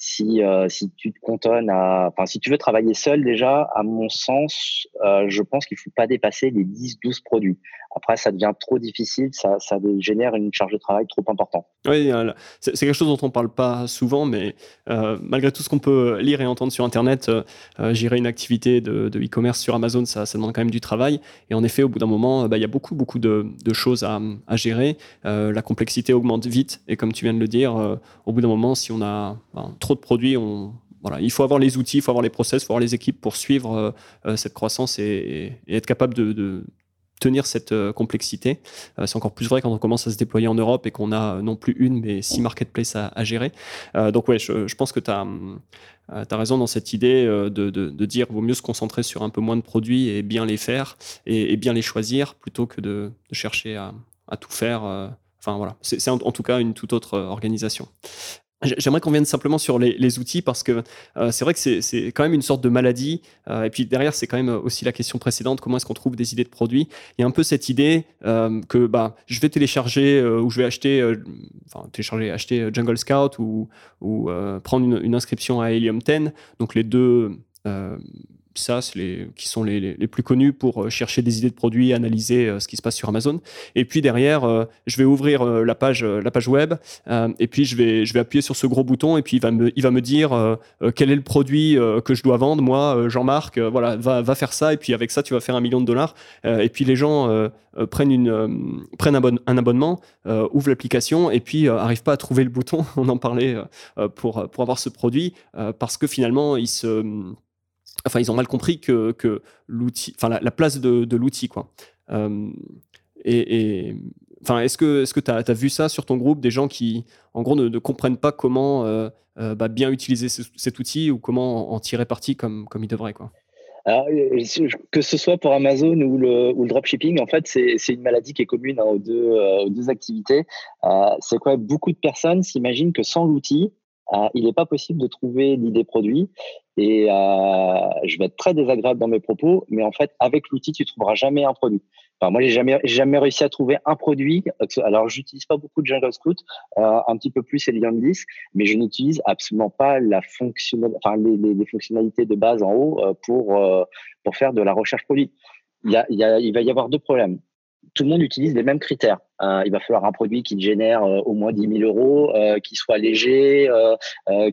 si, euh, si tu te cantonnes à, enfin, si tu veux travailler seul déjà, à mon sens, euh, je pense qu'il faut pas dépasser les 10, 12 produits. Après, ça devient trop difficile, ça, ça génère une charge de travail trop importante. Oui, euh, c'est quelque chose dont on parle pas souvent, mais malgré tout ce qu'on peut lire et entendre sur Internet, gérer une activité de e-commerce sur Amazon, ça, demande quand même du travail. Et en effet, au bout d'un moment, bah, il y a beaucoup, beaucoup de, choses à, à gérer. la complexité augmente vite, et comme tu viens de le dire, au bout d'un moment, si on a ben, trop de produits, il faut avoir les outils, il faut avoir les process, il faut avoir les équipes pour suivre euh, euh, cette croissance et, être capable de, tenir cette euh, complexité. c'est encore plus vrai quand on commence à se déployer en Europe et qu'on a non plus une, mais six marketplaces à, gérer. donc ouais, je, pense que tu as, raison dans cette idée de, de, dire vaut mieux se concentrer sur un peu moins de produits et bien les faire et, bien les choisir plutôt que de, chercher à, tout faire. Enfin voilà, c'est en, tout cas une toute autre organisation. J'aimerais qu'on vienne simplement sur les, outils parce que euh, c'est vrai que c'est quand même une sorte de maladie. Euh, et puis derrière, c'est quand même aussi la question précédente comment est-ce qu'on trouve des idées de produits Il y a un peu cette idée euh, que bah, je vais télécharger ou je vais acheter, télécharger, acheter Jungle Scout ou, ou prendre une, une, inscription à Helium 10. Donc les deux c'est les, qui sont les, les, plus connus pour euh, chercher des idées de produits, analyser euh, ce qui se passe sur Amazon. Et puis derrière, euh, je vais ouvrir la page, la page web, et puis je vais, je vais appuyer sur ce gros bouton, et puis il va me, il va me dire quel est le produit que je dois vendre. Moi, Jean-Marc, voilà, va, va faire ça, et puis avec ça, tu vas faire un million de dollars. et puis les gens prennent, une, prennent un, un abonnement, ouvrent l'application, et puis n'arrivent pas à trouver le bouton. On en parlait pour, pour avoir ce produit, parce que finalement, ils se enfin, ils ont mal compris que, que l'outil, enfin, la, place de, de l'outil, quoi. Euh, et, enfin, est-ce que tu as, vu ça sur ton groupe, des gens qui, en gros, ne, comprennent pas comment euh, euh, bah, bien utiliser cet outil ou comment en, tirer parti comme, comme ils devraient, quoi? Que ce soit pour Amazon ou le, ou le dropshipping, en fait, c'est une maladie qui est commune hein, aux, deux, aux deux activités. c'est quoi? Beaucoup de personnes s'imaginent que sans l'outil, il n'est pas possible de trouver l'idée produit. Et je vais être très désagréable dans mes propos, mais en fait, avec l'outil, tu trouveras jamais un produit. Enfin, moi, j'ai jamais, jamais réussi à trouver un produit. Alors, j'utilise pas beaucoup de Jungle Scout, euh, un petit peu plus Helium 10, mais je n'utilise absolument pas la fonctionnalité, enfin, les, les, les, fonctionnalités de base en haut euh, pour, euh, pour faire de la recherche produit. Il, y a, il, y a, il va y avoir deux problèmes tout le monde utilise les mêmes critères. Euh, il va falloir un produit qui génère euh, au moins 10 000 euros, euh, qui soit léger,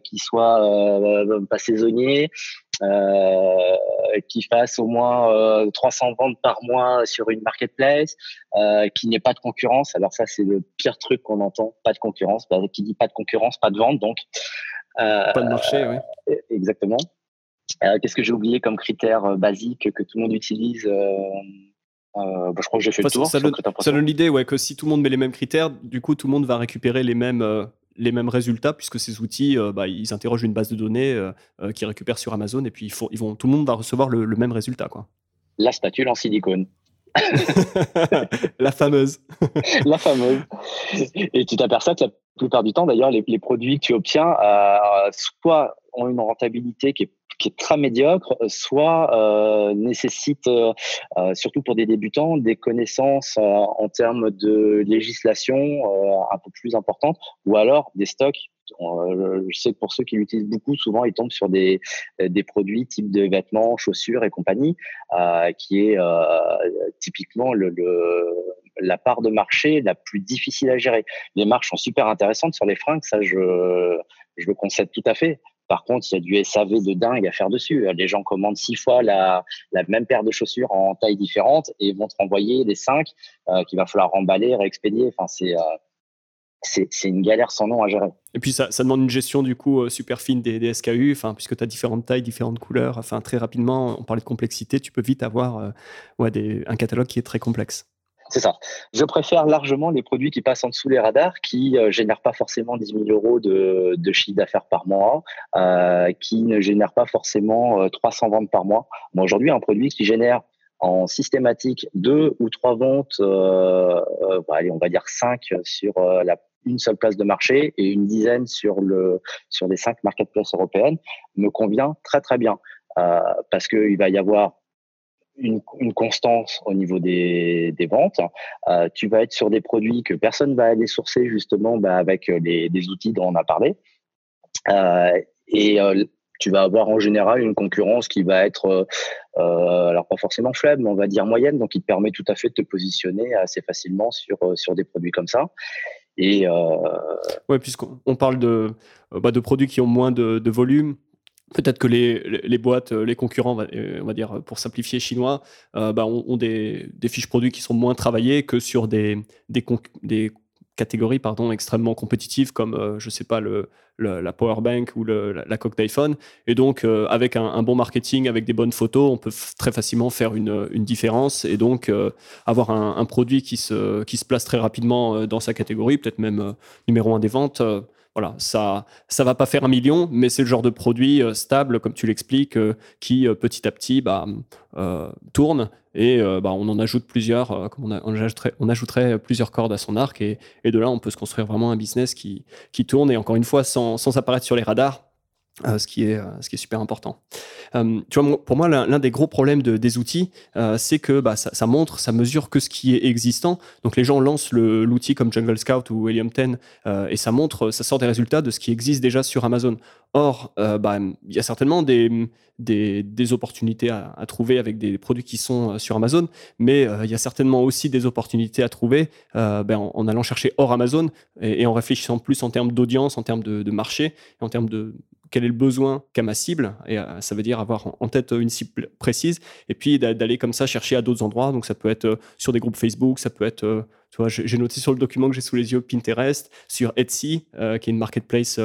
qui soit pas saisonnier, qui fasse au moins 300 ventes par mois sur une marketplace, qui n'ait pas de concurrence. Alors ça, c'est le pire truc qu'on entend, pas de concurrence. Bah, qui dit pas de concurrence, pas de vente, donc. pas de marché, oui. Exactement. Qu'est-ce que j'ai oublié comme critère basique que tout le monde utilise euh, bah, je crois que j'ai fait le tour. Ça, donne, l'idée ouais, que si tout le monde met les mêmes critères, du coup, tout le monde va récupérer les mêmes, euh, les mêmes résultats, puisque ces outils, euh, bah, ils interrogent une base de données qui récupèrent sur Amazon, et puis ils, ils vont, tout le monde va recevoir le, même résultat. Quoi. La spatule en silicone. la fameuse. la fameuse. Et tu t'aperçois que la plupart du temps, d'ailleurs, les, les, produits que tu obtiens, soit ont une rentabilité qui est qui est très médiocre, soit euh, nécessite, euh, euh, surtout pour des débutants, des connaissances en termes de législation un peu plus importantes, ou alors des stocks je sais que pour ceux qui l'utilisent beaucoup, souvent ils tombent sur des, des produits type de vêtements, chaussures et compagnie, qui est typiquement le, la part de marché la plus difficile à gérer. Les marges sont super intéressantes sur les fringues, ça je, je le concède tout à fait. Par contre, il y a du SAV de dingue à faire dessus. Les gens commandent six fois la, même paire de chaussures en taille différente et vont te renvoyer les cinq euh, qu'il va falloir remballer, réexpédier. Enfin, c'est euh, une galère sans nom à gérer. Et puis ça, demande une gestion du coup euh, super fine des, SKU, enfin, puisque tu as différentes tailles, différentes couleurs. Enfin, très rapidement, on parlait de complexité, tu peux vite avoir un catalogue qui est très complexe. C'est ça. Je préfère largement les produits qui passent en dessous les radars, qui euh, génèrent pas forcément 10 000 euros de, chiffre d'affaires par mois, euh, qui ne génèrent pas forcément 300 euh, ventes par mois. Moi, aujourd'hui, un produit qui génère en systématique deux ou trois ventes, euh, bah, allez, on va dire cinq sur une seule place de marché et une dizaine sur le sur les cinq marketplaces européennes, me convient très très bien. parce qu'il va y avoir une, constance au niveau des, des ventes. Euh, tu vas être sur des produits que personne va aller sourcer justement bah, avec euh, les, des outils dont on a parlé. Euh, et tu vas avoir en général une concurrence qui va être, alors pas forcément faible, mais on va dire moyenne, donc il te permet tout à fait de te positionner assez facilement sur, sur des produits comme ça. Et ouais, puisqu'on parle de, bah, de produits qui ont moins de volume, Peut-être que les, les, boîtes, les concurrents, on va dire pour simplifier chinois, euh, bah, ont, des, fiches produits qui sont moins travaillées que sur des, des, catégories pardon, extrêmement compétitives comme, euh, je sais pas, le, la power bank ou le, la, coque d'iPhone. Et donc, euh, avec un, bon marketing, avec des bonnes photos, on peut très facilement faire une, une différence et donc avoir un, un, produit qui se, qui se place très rapidement dans sa catégorie, peut-être même numéro un des ventes voilà, ça ça va pas faire un million, mais c'est le genre de produit euh, stable, comme tu l'expliques, euh, qui euh, petit à petit bah, tourne. Et bah, on en ajoute plusieurs, comme on, ajouterait, plusieurs cordes à son arc. Et, de là on peut se construire vraiment un business qui, qui tourne. Et encore une fois sans, sans apparaître sur les radars euh, ce, qui est, euh, ce qui est super important. Euh, tu vois, pour moi, l'un des gros problèmes de, des outils, c'est que bah, ça, montre, ça mesure que ce qui est existant. Donc les gens lancent l'outil comme Jungle Scout ou Helium 10 et ça montre, ça sort des résultats de ce qui existe déjà sur Amazon. Or, bah, il y a certainement des, des, opportunités à, trouver avec des produits qui sont sur Amazon, mais il y a certainement aussi des opportunités à trouver ben, en, allant chercher hors Amazon et, en réfléchissant plus en termes d'audience, en termes de marché, en termes de quel est le besoin qu'a ma cible, et euh, ça veut dire avoir en tête une cible précise, et puis d'aller comme ça chercher à d'autres endroits. Donc ça peut être euh, sur des groupes Facebook, ça peut être, euh, tu vois, j'ai noté sur le document que j'ai sous les yeux Pinterest, sur Etsy, qui est une marketplace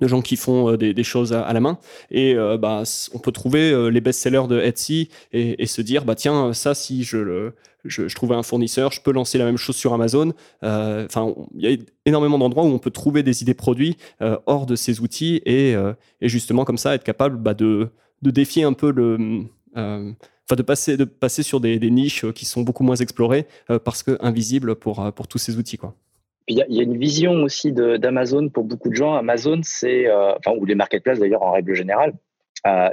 de gens qui font des, choses à, la main. Et bah, on peut trouver les best-sellers de Etsy et, se dire, bah tiens, ça, si je le je, je, trouvais un fournisseur, je peux lancer la même chose sur Amazon. Euh, enfin, il y a énormément d'endroits où on peut trouver des idées produits euh, hors de ces outils et, euh, et, justement comme ça être capable bah, de, de, défier un peu le, enfin de passer, de passer sur des, niches qui sont beaucoup moins explorées parce que invisibles pour, pour tous ces outils. Quoi. Il y, a une vision aussi d'Amazon pour beaucoup de gens. Amazon, c'est, enfin, ou les marketplaces d'ailleurs en règle générale,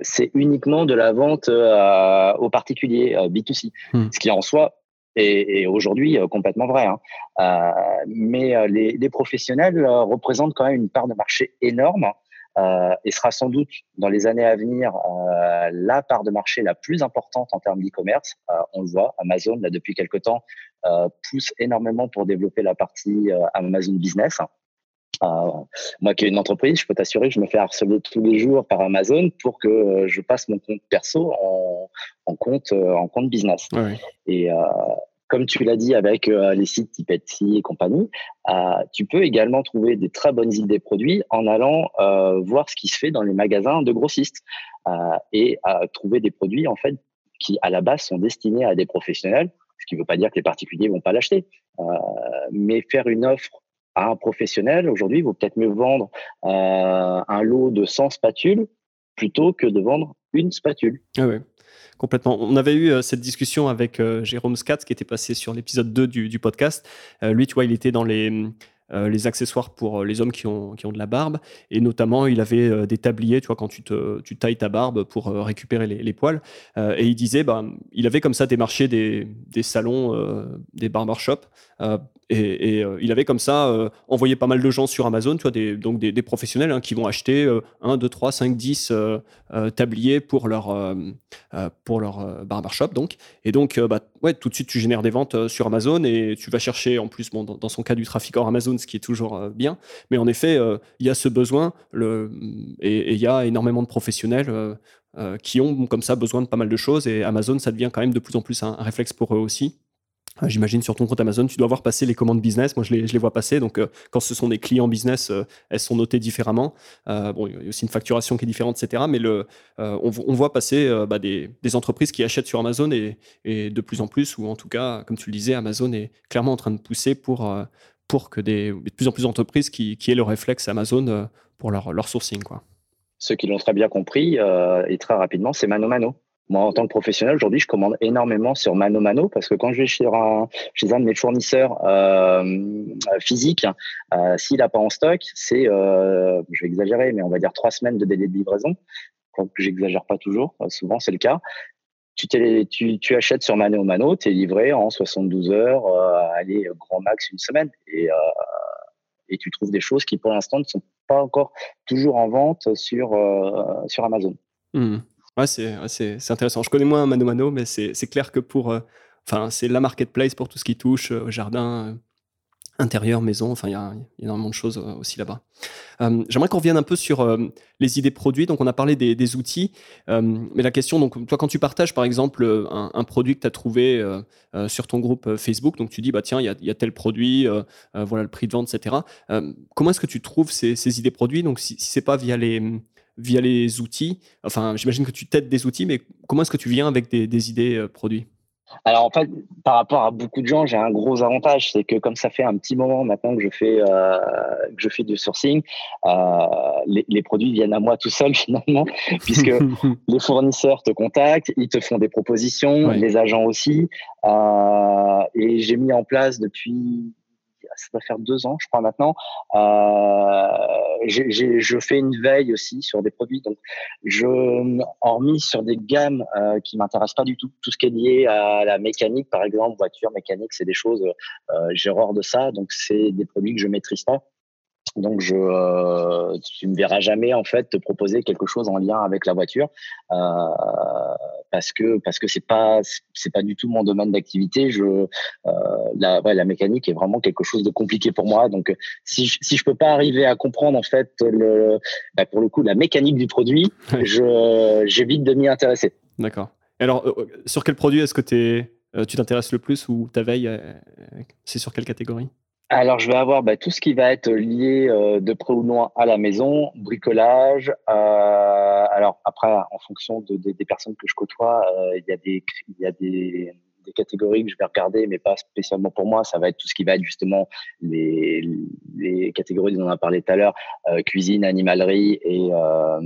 c'est uniquement de la vente aux particuliers, B2C. Hmm. Ce qui en soi est, aujourd'hui complètement vrai. Hein. mais les, les, professionnels représentent quand même une part de marché énorme euh, et sera sans doute dans les années à venir euh, la part de marché la plus importante en termes d'e-commerce. Euh, on le voit, Amazon, là, depuis quelque temps, euh, pousse énormément pour développer la partie euh, Amazon Business. moi qui ai une entreprise, je peux t'assurer que je me fais harceler tous les jours par Amazon pour que je passe mon compte perso en, en compte en compte business. Ouais. Et, comme tu l'as dit avec euh, les sites type Etsy et compagnie, euh, tu peux également trouver des très bonnes idées produits en allant euh, voir ce qui se fait dans les magasins de grossistes et trouver des produits en fait qui à la base sont destinés à des professionnels, ce qui ne veut pas dire que les particuliers vont pas l'acheter, mais faire une offre à un professionnel aujourd'hui, vaut peut-être mieux vendre un lot de 100 spatules plutôt que de vendre une spatule. Ah ouais. Complètement. On avait eu euh, cette discussion avec euh, Jérôme Scatz qui était passé sur l'épisode 2 du, podcast. Euh, lui, tu vois, il était dans les, les accessoires pour les hommes qui ont, qui ont de la barbe. Et notamment, il avait des tabliers, tu vois, quand tu, te, tu tailles ta barbe pour récupérer les, poils. et il disait, bah, il avait comme ça démarché des, des salons, des barbershops et, euh, il avait comme ça euh, envoyé pas mal de gens sur Amazon, tu vois, des, donc des, professionnels hein, qui vont acheter 1, 2, 3, 5, 10 tabliers pour leur, euh, pour leur barbershop. Donc. Et donc, bah, ouais, tout de suite, tu génères des ventes sur Amazon et tu vas chercher, en plus, bon, dans, son cas, du trafic hors Amazon, ce qui est toujours bien. Mais en effet, il y a ce besoin le, et il y a énormément de professionnels. qui ont comme ça besoin de pas mal de choses et Amazon ça devient quand même de plus en plus un réflexe pour eux aussi j'imagine sur ton compte Amazon, tu dois voir passer les commandes business. Moi, je les, vois passer. Donc, euh, quand ce sont des clients business, euh, elles sont notées différemment. Euh, bon, il y a aussi une facturation qui est différente, etc. Mais on, voit passer bah, des, entreprises qui achètent sur Amazon et, de plus en plus, ou en tout cas, comme tu le disais, Amazon est clairement en train de pousser pour, que de plus en plus d'entreprises qui, aient le réflexe Amazon pour leur, leur sourcing. Quoi. Ceux qui l'ont très bien compris et très rapidement, c'est mano mano. Moi, en tant que professionnel, aujourd'hui, je commande énormément sur Mano Mano parce que quand je vais chez un, chez un de mes fournisseurs euh, physiques, euh, s'il n'a pas en stock, c'est, euh, je vais exagérer, mais on va dire trois semaines de délai de livraison. que j'exagère pas toujours, euh, souvent c'est le cas. Tu, tu, tu, achètes sur Mano Mano, tu es livré en 72 heures, euh, allez, grand max une semaine. Et, et tu trouves des choses qui, pour l'instant, ne sont pas encore toujours en vente sur, sur Amazon. Mmh. Ouais, c'est intéressant. Je connais moins Mano Mano, mais c'est clair que pour. Euh, enfin, c'est la marketplace pour tout ce qui touche euh, jardin, euh, intérieur, maison. Enfin, il y, a énormément de choses aussi là-bas. J'aimerais qu'on revienne un peu sur les idées produits. Donc, on a parlé des, outils. mais la question, donc, toi, quand tu partages, par exemple, un, produit que tu as trouvé sur ton groupe Facebook, donc tu dis, bah, tiens, il y y a, tel produit, voilà le prix de vente, etc. comment est-ce que tu trouves ces, ces idées produits? Donc, si, si c'est pas via les via les outils? Enfin, j'imagine que tu t'aides des outils, mais comment est-ce que tu viens avec des, idées euh, produits? Alors en fait, par rapport à beaucoup de gens, j'ai un gros avantage, c'est que comme ça fait un petit moment maintenant que je fais euh, que je fais du sourcing, euh, les, produits viennent à moi tout seul finalement, puisque les fournisseurs te contactent, ils te font des propositions, les agents aussi, et j'ai mis en place depuis ça doit faire deux ans, je crois maintenant. Euh, je fais une veille aussi sur des produits. Donc, je, hormis sur des gammes euh, qui m'intéressent pas du tout, tout ce qui est lié à la mécanique, par exemple, voiture, mécanique, c'est des choses, euh, j'ai horreur de ça. Donc, c'est des produits que je maîtrise pas. Donc, je, euh, tu me verras jamais en fait te proposer quelque chose en lien avec la voiture euh, parce que parce que c'est pas c'est pas du tout mon domaine d'activité. Je euh, la ouais, la mécanique est vraiment quelque chose de compliqué pour moi. Donc, si je, si je peux pas arriver à comprendre en fait le bah, pour le coup la mécanique du produit, je j'évite de m'y intéresser. D'accord. Alors, sur quel produit est-ce que es, tu t'intéresses le plus ou ta veille C'est sur quelle catégorie? Alors, je vais avoir bah, tout ce qui va être lié euh, de près ou loin à la maison, bricolage. Euh, alors après, en fonction de, des personnes que je côtoie, euh, il y a des il y a des des, catégories que je vais regarder, mais pas spécialement pour moi. Ça va être tout ce qui va être justement les, les catégories dont on a parlé tout à l'heure, euh, cuisine, animalerie et, euh,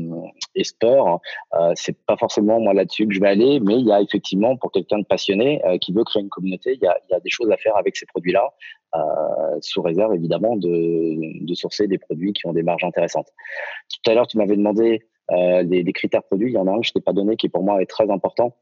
et sport. Euh, c'est pas forcément moi là-dessus que je vais aller, mais il y a effectivement pour quelqu'un de passionné euh, qui veut créer une communauté, il y a, y a des choses à faire avec ces produits-là, sous réserve évidemment de, de sourcer des produits qui ont des marges intéressantes. Tout à l'heure, tu m'avais demandé des, des, critères produits. Il y en a un que je t'ai pas donné qui pour moi est très important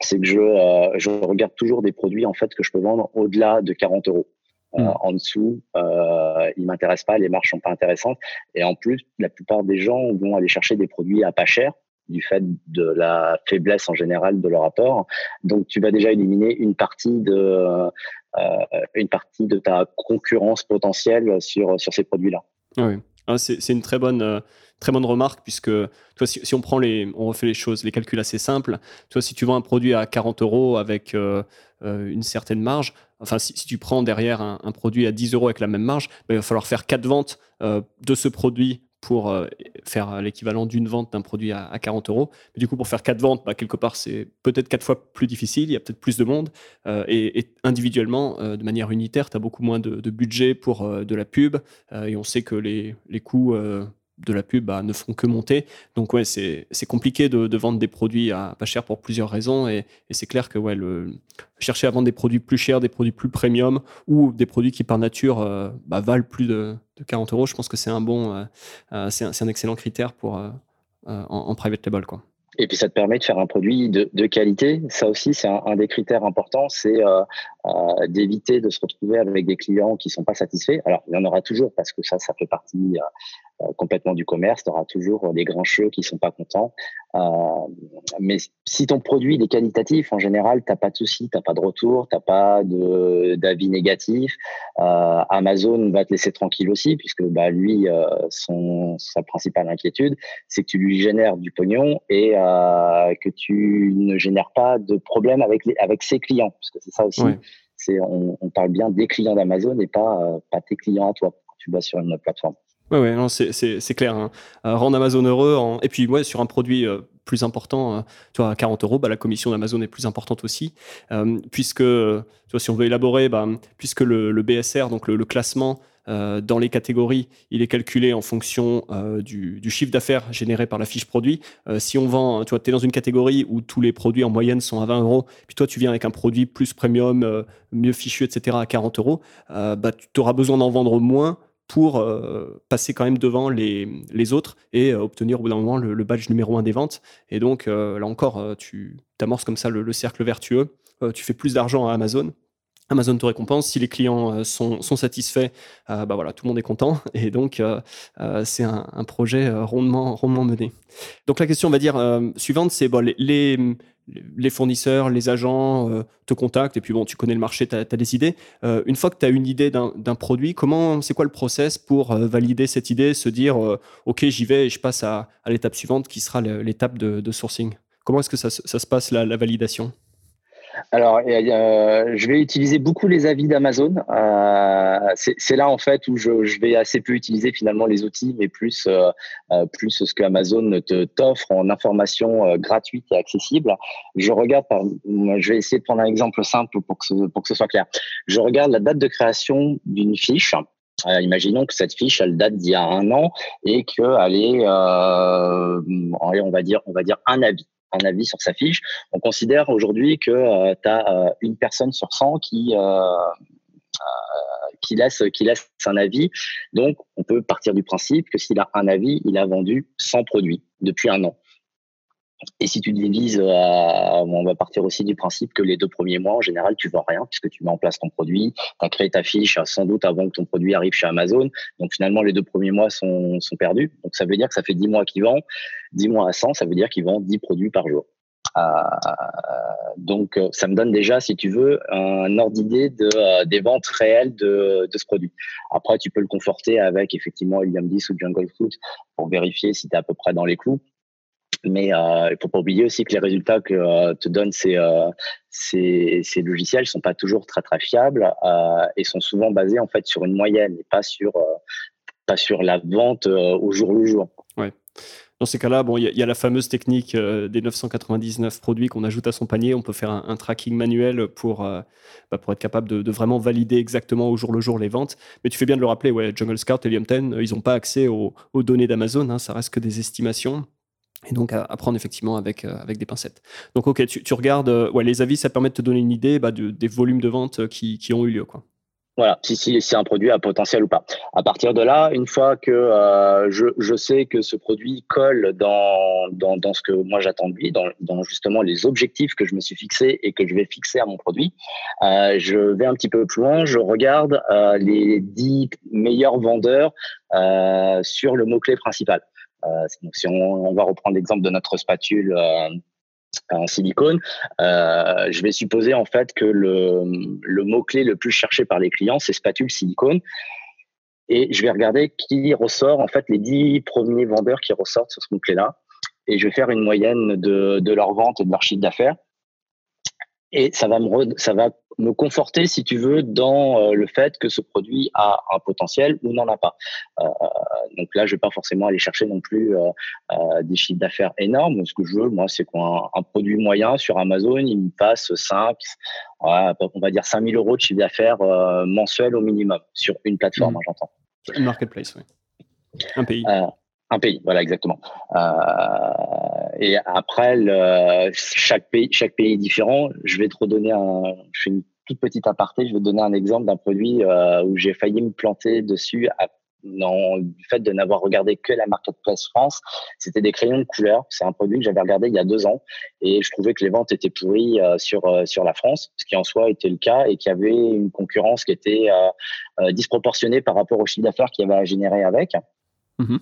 c'est que je, euh, je regarde toujours des produits en fait que je peux vendre au-delà de 40 euros. Euh, hmm. En dessous, euh, ils m'intéressent pas, les marges sont pas intéressantes. Et en plus, la plupart des gens vont aller chercher des produits à pas cher du fait de la faiblesse en général de leur apport. Donc, tu vas déjà éliminer une partie de euh, une partie de ta concurrence potentielle sur sur ces produits-là. Oui. Ah, c'est une très bonne, très bonne remarque, puisque si, on prend les, on refait les choses, les calculs assez simples, si tu vends un produit à 40 euros avec euh, euh, une certaine marge, enfin, si, tu prends derrière un, produit à 10 euros avec la même marge, ben, il va falloir faire quatre ventes de ce produit pour euh, faire l'équivalent d'une vente d'un produit à, 40 euros. Mais du coup, pour faire quatre ventes, bah, quelque part, c'est peut-être quatre fois plus difficile, il y a peut-être plus de monde. Euh, et, individuellement, euh, de manière unitaire, tu as beaucoup moins de, budget pour de la pub. et on sait que les, les coûts de la pub bah, ne font que monter. Donc ouais, c'est compliqué de, vendre des produits à pas cher pour plusieurs raisons. Et, c'est clair que ouais, le, chercher à vendre des produits plus chers, des produits plus premium ou des produits qui par nature euh, bah, valent plus de, 40 euros, je pense que c'est un bon, euh, euh, c'est un, excellent critère pour en, private label quoi. Et puis ça te permet de faire un produit de, qualité. Ça aussi, c'est un, des critères importants, c'est d'éviter de se retrouver avec des clients qui sont pas satisfaits. Alors il y en aura toujours parce que ça, ça fait partie complètement du commerce. Tu auras toujours des grands cheveux qui sont pas contents. mais si ton produit est qualitatif, en général, t'as pas de soucis, t'as pas de retour, t'as pas d'avis négatif. Amazon va te laisser tranquille aussi puisque bah lui, son sa principale inquiétude, c'est que tu lui génères du pognon et que tu ne génères pas de problème avec, les, avec ses clients, parce que c'est ça aussi. C'est, on, parle bien des clients d'Amazon et pas, euh, pas tes clients à toi quand tu vas sur une plateforme. Oui, ouais, non, c'est, clair. Hein. Euh, rendre Amazon heureux. En... Et puis, ouais, sur un produit euh, plus important, tu vois, à 40 euros, bah, la commission d'Amazon est plus importante aussi. puisque, tu vois, si on veut élaborer, bah, puisque le, le BSR, donc le classement, euh, dans les catégories, il est calculé en fonction euh, du, chiffre d'affaires généré par la fiche produit. Euh, si on vend, tu vois, dans une catégorie où tous les produits en moyenne sont à 20 euros, puis toi tu viens avec un produit plus premium, mieux fichu, etc. à 40 euros, bah, tu auras besoin d'en vendre moins pour passer quand même devant les, les autres et obtenir au bout d'un moment le, badge numéro un des ventes. Et donc là encore, tu amorces comme ça le cercle vertueux. tu fais plus d'argent à Amazon Amazon te récompense. Si les clients euh, sont, satisfaits, euh, bah voilà, tout le monde est content. Et donc, euh, c'est un, projet rondement, rondement mené. Donc, la question, on va dire, suivante, c'est bon, les, fournisseurs, les agents te contactent. Et puis, bon, tu connais le marché, tu as, des idées. une fois que tu as une idée d'un produit, comment, c'est quoi le process pour valider cette idée, se dire, OK, j'y vais et je passe à, l'étape suivante qui sera l'étape de, sourcing? Comment est-ce que ça, se passe, la validation? Alors, euh, je vais utiliser beaucoup les avis d'Amazon. Euh, c'est là en fait où je, vais assez peu utiliser finalement les outils, mais plus euh, plus ce que Amazon t'offre en information gratuite et accessible. Je regarde, par, je vais essayer de prendre un exemple simple pour que ce, pour que ce soit clair. Je regarde la date de création d'une fiche. imaginons que cette fiche, elle date d'il y a un an et qu'elle est, on va dire, on va dire un avis un avis sur sa fiche. On considère aujourd'hui que euh, tu as euh, une personne sur 100 qui euh, qui laisse, qui laisse un avis. Donc, on peut partir du principe que s'il a un avis, il a vendu 100 produits depuis un an. Et si tu divises, euh, on va partir aussi du principe que les deux premiers mois, en général, tu vends rien puisque tu mets en place ton produit, tu as créé ta fiche sans doute avant que ton produit arrive chez Amazon. Donc finalement, les deux premiers mois sont, sont perdus. Donc ça veut dire que ça fait 10 mois qu'il vend. 10 mois à 100, ça veut dire qu'il vend 10 produits par jour. Euh, donc ça me donne déjà, si tu veux, un ordre d'idée de, euh, des ventes réelles de, de ce produit. Après, tu peux le conforter avec effectivement Helium 10 ou Jungle Food pour vérifier si tu es à peu près dans les clous. Mais euh, il faut pas oublier aussi que les résultats que euh, te donnent ces, euh, ces, logiciels sont pas toujours très très fiables euh, et sont souvent basés en fait sur une moyenne et pas sur pas sur la vente au jour le jour. Ouais. Dans ces cas-là, bon, il y, a la fameuse technique des 999 produits qu'on ajoute à son panier. On peut faire un, tracking manuel pour, bah, pour être capable de, vraiment valider exactement au jour le jour les ventes. Mais tu fais bien de le rappeler, ouais, Jungle Scout, Helium 10, ils n'ont pas accès aux, données d'Amazon. Hein, ça reste que des estimations. Et donc à, prendre effectivement avec, avec des pincettes. Donc ok, tu, regardes, ouais, les avis, ça permet de te donner une idée bah, des volumes de ventes qui, qui ont eu lieu. Voilà, si, si un produit à potentiel ou pas. À partir de là, une fois que euh, je, je, sais que ce produit colle dans, dans, dans ce que moi j'attends de lui, dans, dans, justement les objectifs que je me suis fixés et que je vais fixer à mon produit, euh, je vais un petit peu plus loin, je regarde euh, les dix meilleurs vendeurs euh, sur le mot-clé principal. Euh, si on, va reprendre l'exemple de notre spatule en silicone, euh, je vais supposer en fait que le, le mot-clé le plus cherché par les clients, c'est spatule silicone. Et je vais regarder qui ressort, en fait, les dix premiers vendeurs qui ressortent sur ce mot-clé-là. Et je vais faire une moyenne de, de leur vente et de leur chiffre d'affaires. Et ça va me, ça va me conforter, si tu veux, dans euh, le fait que ce produit a un potentiel ou n'en a pas. Euh, donc là, je vais pas forcément aller chercher non plus euh, des chiffres d'affaires énormes. Ce que je veux, moi, c'est qu'un un produit moyen sur Amazon, il me fasse 5, on va dire 5000 euros de chiffre d'affaires mensuel au minimum sur une plateforme, mmh. hein, j'entends. Une marketplace, oui. Un pays. Un pays, voilà, exactement. Euh, et après, le, chaque pays, chaque pays est différent. Je vais te redonner un, je fais une toute petite aparté. Je vais te donner un exemple d'un produit euh, où j'ai failli me planter dessus non, du fait de n'avoir regardé que la marketplace France. C'était des crayons de couleur. C'est un produit que j'avais regardé il y a deux ans et je trouvais que les ventes étaient pourries euh, sur euh, sur la France, ce qui en soi était le cas et qu'il y avait une concurrence qui était disproportionnée par rapport au chiffre d'affaires qu'il y avait à générer avec. Mmh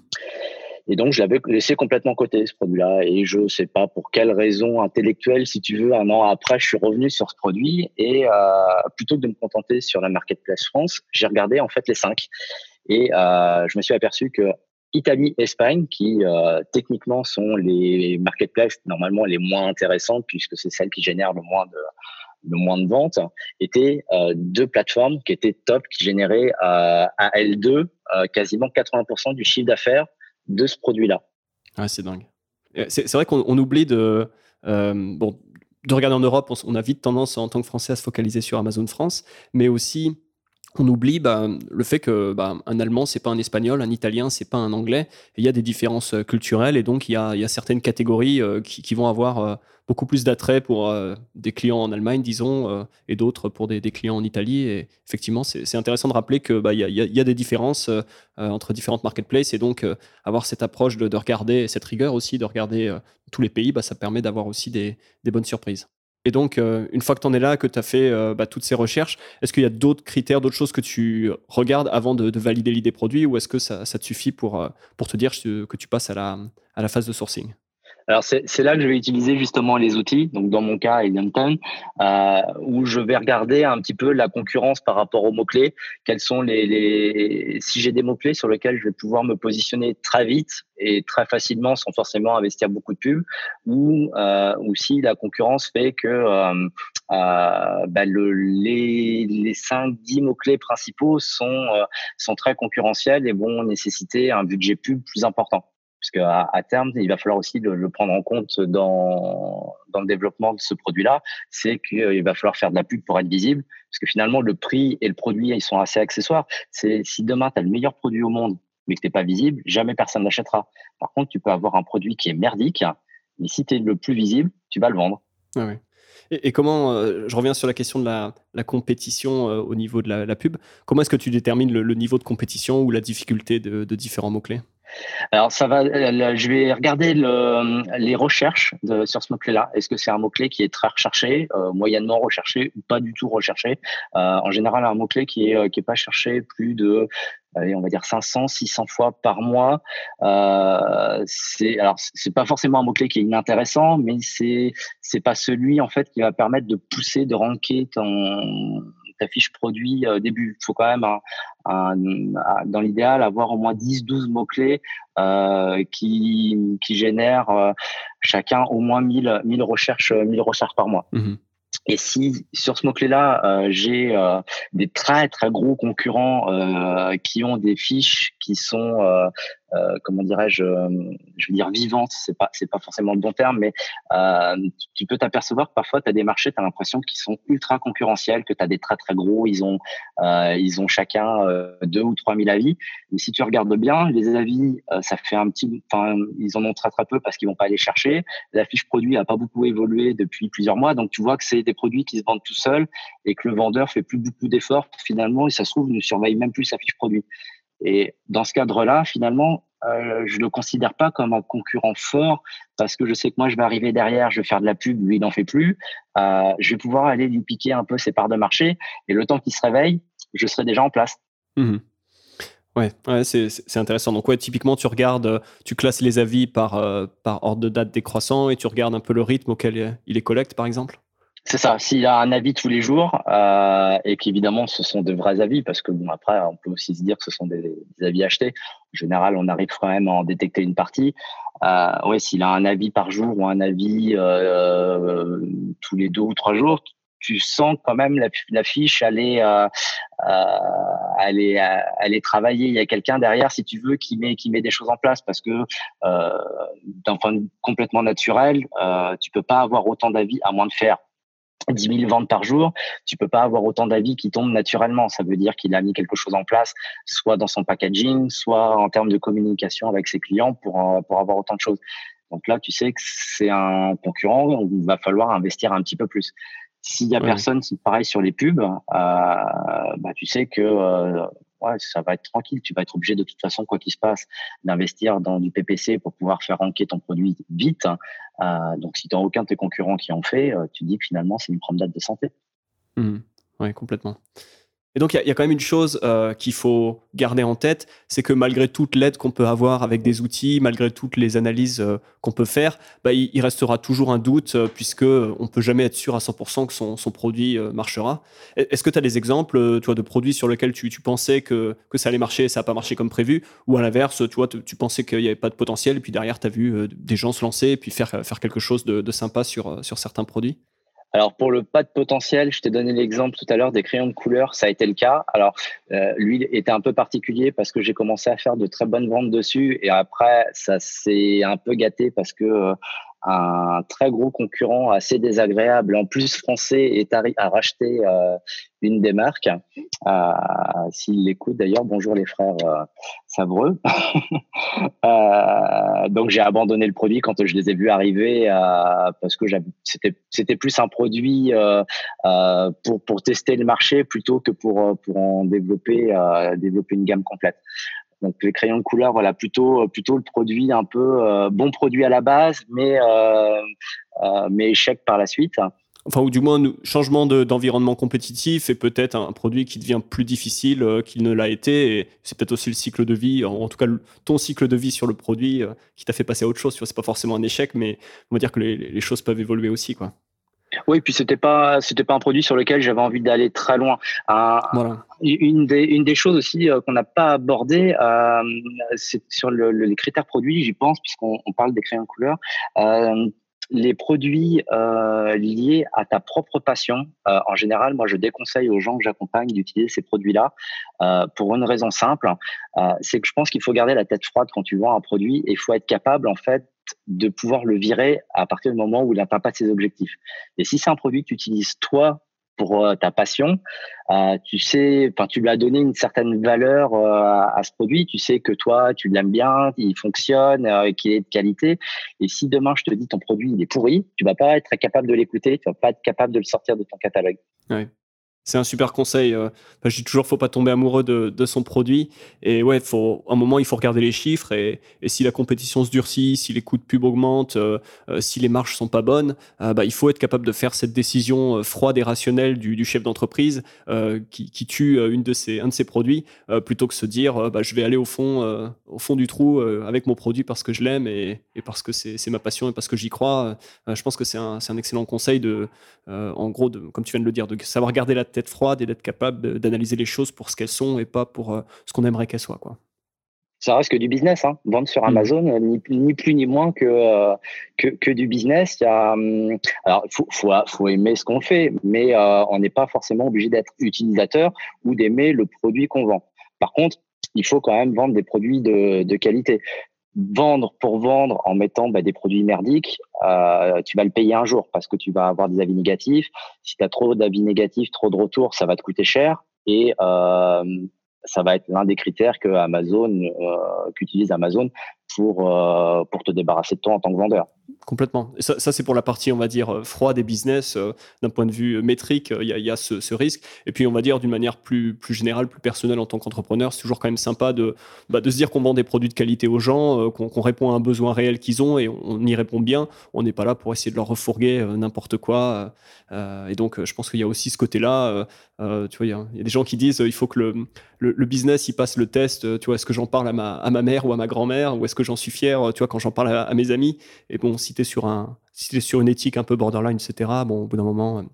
et donc, je l'avais laissé complètement côté, ce produit-là. Et je sais pas pour quelle raison intellectuelle, si tu veux, un an après, je suis revenu sur ce produit. Et euh, plutôt que de me contenter sur la Marketplace France, j'ai regardé en fait les cinq. Et euh, je me suis aperçu que Italie, Espagne, qui euh, techniquement sont les marketplaces normalement les moins intéressantes, puisque c'est celles qui génèrent le moins de, ventes, étaient deux plateformes qui étaient top, qui généraient euh, à L2 euh, quasiment 80% du chiffre d'affaires de ce produit-là. Ah, c'est dingue. C'est vrai qu'on oublie de, euh, bon, de regarder en Europe, on, a vite tendance en tant que Français à se focaliser sur Amazon France, mais aussi on oublie bah, le fait que bah, un allemand c'est pas un espagnol, un italien c'est pas un anglais. Il y a des différences euh, culturelles et donc il y a, certaines catégories euh, qui, vont avoir euh, beaucoup plus d'attrait pour des clients en Allemagne, disons, et d'autres pour des, clients en Italie. Et effectivement, c'est intéressant de rappeler que bah, il y, a, des différences entre différentes marketplaces et donc avoir cette approche de, regarder cette rigueur aussi de regarder tous les pays, ça permet d'avoir aussi des bonnes surprises. Et donc, euh, une fois que tu en es là, que tu as fait euh, bah, toutes ces recherches, est-ce qu'il y a d'autres critères, d'autres choses que tu regardes avant de, valider l'idée produit ou est-ce que ça, te suffit pour, euh, te dire que tu passes à la phase de sourcing? Alors c'est là que je vais utiliser justement les outils, donc dans mon cas Elianton, euh, où je vais regarder un petit peu la concurrence par rapport aux mots-clés, quels sont les, les... si j'ai des mots-clés sur lesquels je vais pouvoir me positionner très vite et très facilement sans forcément investir beaucoup de pubs, ou, euh, ou si la concurrence fait que euh, euh, bah le, les, les 5-10 mots-clés principaux sont, euh, sont très concurrentiels et vont nécessiter un budget pub plus important puisque à, à, terme, il va falloir aussi le, prendre en compte dans, le développement de ce produit-là, c'est qu'il va falloir faire de la pub pour être visible, parce que finalement, le prix et le produit, ils sont assez accessoires. C'est si demain, tu as le meilleur produit au monde, mais que tu n'es pas visible, jamais personne n'achètera. Par contre, tu peux avoir un produit qui est merdique, mais si tu es le plus visible, tu vas le vendre. Ah. Et, comment, euh, je reviens sur la question de la, compétition euh, au niveau de la, pub, comment est-ce que tu détermines le, niveau de compétition ou la difficulté de différents mots-clés? Alors ça va, euh, je vais regarder le, les recherches sur ce mot-clé-là. Est-ce que c'est un mot-clé qui est très recherché, euh, moyennement recherché ou pas du tout recherché? Euh, En général, un mot-clé qui est qui est pas cherché plus de on va dire 500, 600 fois par mois. Euh, c'est alors c'est pas forcément un mot clé qui est inintéressant, mais c'est c'est pas celui en fait qui va permettre de pousser, de ranker ton ta fiche produit euh, début. Il faut quand même, un, dans l'idéal, avoir au moins 10-12 mots-clés euh, qui, qui génèrent euh, chacun au moins 1000, 1000, recherches, 1000 recherches par mois. Mmh Et si sur ce mot-clé-là, euh, j'ai euh, des très très gros concurrents euh, qui ont des fiches qui sont comment dirais-je, je veux dire vivante, c'est pas c'est pas forcément le bon terme, mais tu peux t'apercevoir que parfois tu as des marchés, tu as l'impression qu'ils sont ultra concurrentiels, que tu as des très très gros, ils ont ils ont chacun deux ou trois mille avis. Mais si tu regardes bien, les avis, ça fait un petit, enfin ils en ont très très peu parce qu'ils vont pas aller chercher. La fiche produit a pas beaucoup évolué depuis plusieurs mois, donc tu vois que c'est des produits qui se vendent tout seuls et que le vendeur fait plus beaucoup d'efforts finalement et ça se trouve ne surveille même plus sa fiche produit. Et dans ce cadre-là, finalement, euh, je le considère pas comme un concurrent fort parce que je sais que moi je vais arriver derrière, je vais faire de la pub, lui il n'en fait plus. Euh, je vais pouvoir aller lui piquer un peu ses parts de marché et le temps qu'il se réveille, je serai déjà en place. Mmh Ouais, ouais c'est intéressant. Donc ouais, typiquement, tu regardes, tu classes les avis par, euh, par ordre de date décroissant et tu regardes un peu le rythme auquel il les collecte, par exemple? C'est ça. S'il a un avis tous les jours, euh, et qu'évidemment ce sont de vrais avis, parce que bon après on peut aussi se dire que ce sont des, avis achetés. En général, on arrive quand même à en détecter une partie. Euh, ouais, s'il a un avis par jour ou un avis euh, tous les deux ou trois jours, tu sens quand même la, fiche aller, euh, euh, aller, aller travailler. Il y a quelqu'un derrière, si tu veux, qui met, qui met des choses en place parce que euh, d'un point de vue complètement naturel, euh, tu peux pas avoir autant d'avis à moins de faire 10 000 ventes par jour, tu peux pas avoir autant d'avis qui tombent naturellement. Ça veut dire qu'il a mis quelque chose en place, soit dans son packaging, soit en termes de communication avec ses clients pour, euh, pour avoir autant de choses. Donc là, tu sais que c'est un concurrent, où il va falloir investir un petit peu plus. S'il y a personne, c'est pareil sur les pubs, euh, bah, tu sais que euh, ça va être tranquille. Tu vas être obligé de toute façon, quoi qu'il se passe, d'investir dans du PPC pour pouvoir faire ranker ton produit vite. Euh, donc, si tu n'as aucun de tes concurrents qui en fait, euh, tu dis que finalement, c'est une promenade de santé. Mmh. Oui, complètement. Et donc, il y, a quand même une chose euh, qu'il faut garder en tête, c'est que malgré toute l'aide qu'on peut avoir avec des outils, malgré toutes les analyses euh, qu'on peut faire, bah, il, restera toujours un doute, euh, puisque on ne peut jamais être sûr à 100% que son, produit marchera. Est-ce que tu as des exemples toi, de produits sur lesquels tu, pensais que, ça allait marcher et ça n'a pas marché comme prévu? Ou à l'inverse, tu, pensais qu'il n'y avait pas de potentiel, et puis derrière, tu as vu des gens se lancer et puis faire, quelque chose de, de sympa sur certains produits? Alors pour le pas de potentiel, je t'ai donné l'exemple tout à l'heure des crayons de couleur, ça a été le cas. Alors euh, lui était un peu particulier parce que j'ai commencé à faire de très bonnes ventes dessus et après ça s'est un peu gâté parce que euh, un très gros concurrent assez désagréable, en plus français, est à racheter euh, une des marques. Euh, S'ils l'écoutent d'ailleurs, bonjour les frères euh, Savreux. euh, donc j'ai abandonné le produit quand je les ai vus arriver euh, parce que c'était plus un produit pour pour tester le marché plutôt que pour pour en développer développer une gamme complète. Donc les crayons de couleur, voilà, plutôt euh, plutôt le produit un peu euh, bon produit à la base, mais euh, mais échec par la suite. Enfin, ou du moins changement d'environnement compétitif et peut-être un produit qui devient plus difficile qu'il ne l'a été. C'est peut-être aussi le cycle de vie, en, tout cas ton cycle de vie sur le produit qui t'a fait passer à autre chose. C'est pas forcément un échec, mais on va dire que les, les choses peuvent évoluer aussi, quoi. Oui, puis c'était pas c'était pas un produit sur lequel j'avais envie d'aller très loin. Une des une des choses aussi euh, qu'on n'a pas abordé, euh, c'est sur le, les critères produits. J'y pense puisqu'on parle des crayons couleur. Euh, les produits euh, liés à ta propre passion, euh, en général, moi, je déconseille aux gens que j'accompagne d'utiliser ces produits-là euh, pour une raison simple, c'est que je pense qu'il faut garder la tête froide quand tu vends un produit et il faut être capable, en fait, de pouvoir le virer à partir du moment où il n'atteint pas ses objectifs. Et si c'est un produit que tu utilises toi pour euh, ta passion, euh, tu sais, enfin, tu lui as donné une certaine valeur euh, à, ce produit. Tu sais que toi, tu l'aimes bien, il fonctionne, qu'il est de qualité. Et si demain je te dis ton produit il est pourri, tu vas pas être capable de l'écouter, tu vas pas être capable de le sortir de ton catalogue. C'est un super conseil. Euh, je dis toujours, faut pas tomber amoureux de, son produit. Et ouais, faut, à un moment, il faut regarder les chiffres. Et, si la compétition se durcit, si les coûts de pub augmentent, euh, euh, si les marges sont pas bonnes, bah, il faut être capable de faire cette décision froide et rationnelle du, chef d'entreprise qui, tue une de ses, un de ses produits, plutôt que se dire, bah, je vais aller au fond, au fond du trou avec mon produit parce que je l'aime et, et, parce que c'est ma passion et parce que j'y crois. je pense que c'est un, un, excellent conseil de, en gros, de, comme tu viens de le dire, de savoir garder la tête froide et d'être capable d'analyser les choses pour ce qu'elles sont et pas pour euh, ce qu'on aimerait qu'elles soient. Quoi. Ça reste que du business. Hein. Vendre sur mmh. Amazon, euh, ni, ni, plus ni moins que, euh, que, que, du business. Il y a, hum, alors, faut, faut, faut, aimer ce qu'on fait, mais on n'est pas forcément obligé d'être utilisateur ou d'aimer le produit qu'on vend. Par contre, il faut quand même vendre des produits de, qualité. Vendre pour vendre en mettant bah, des produits merdiques, euh, tu vas le payer un jour parce que tu vas avoir des avis négatifs. Si tu as trop d'avis négatifs, trop de retours, ça va te coûter cher. Et euh, ça va être l'un des critères que Amazon, euh, qu'utilise Amazon pour, pour te débarrasser de toi en tant que vendeur. Complètement. ça, c'est pour la partie, on va dire, euh, froide des business. Euh, d'un point de vue métrique, il y, a, ce, risque. Et puis, on va dire, d'une manière plus, plus générale, plus personnelle en tant qu'entrepreneur, c'est toujours quand même sympa de, bah, de se dire qu'on vend des produits de qualité aux gens, qu'on répond à un besoin réel qu'ils ont et on, y répond bien. On n'est pas là pour essayer de leur refourguer n'importe quoi. et donc, je pense qu'il y a aussi ce côté-là. Tu vois, il y, a des gens qui disent il faut que le, le, business, il passe le test. Tu vois, est-ce que j'en parle à ma, à ma mère ou à ma grand-mère ou est-ce que j'en suis fier, tu vois, quand j'en parle à, mes amis. Et bon, si tu es sur un, si es sur une éthique un peu borderline, etc. Bon, au bout d'un moment,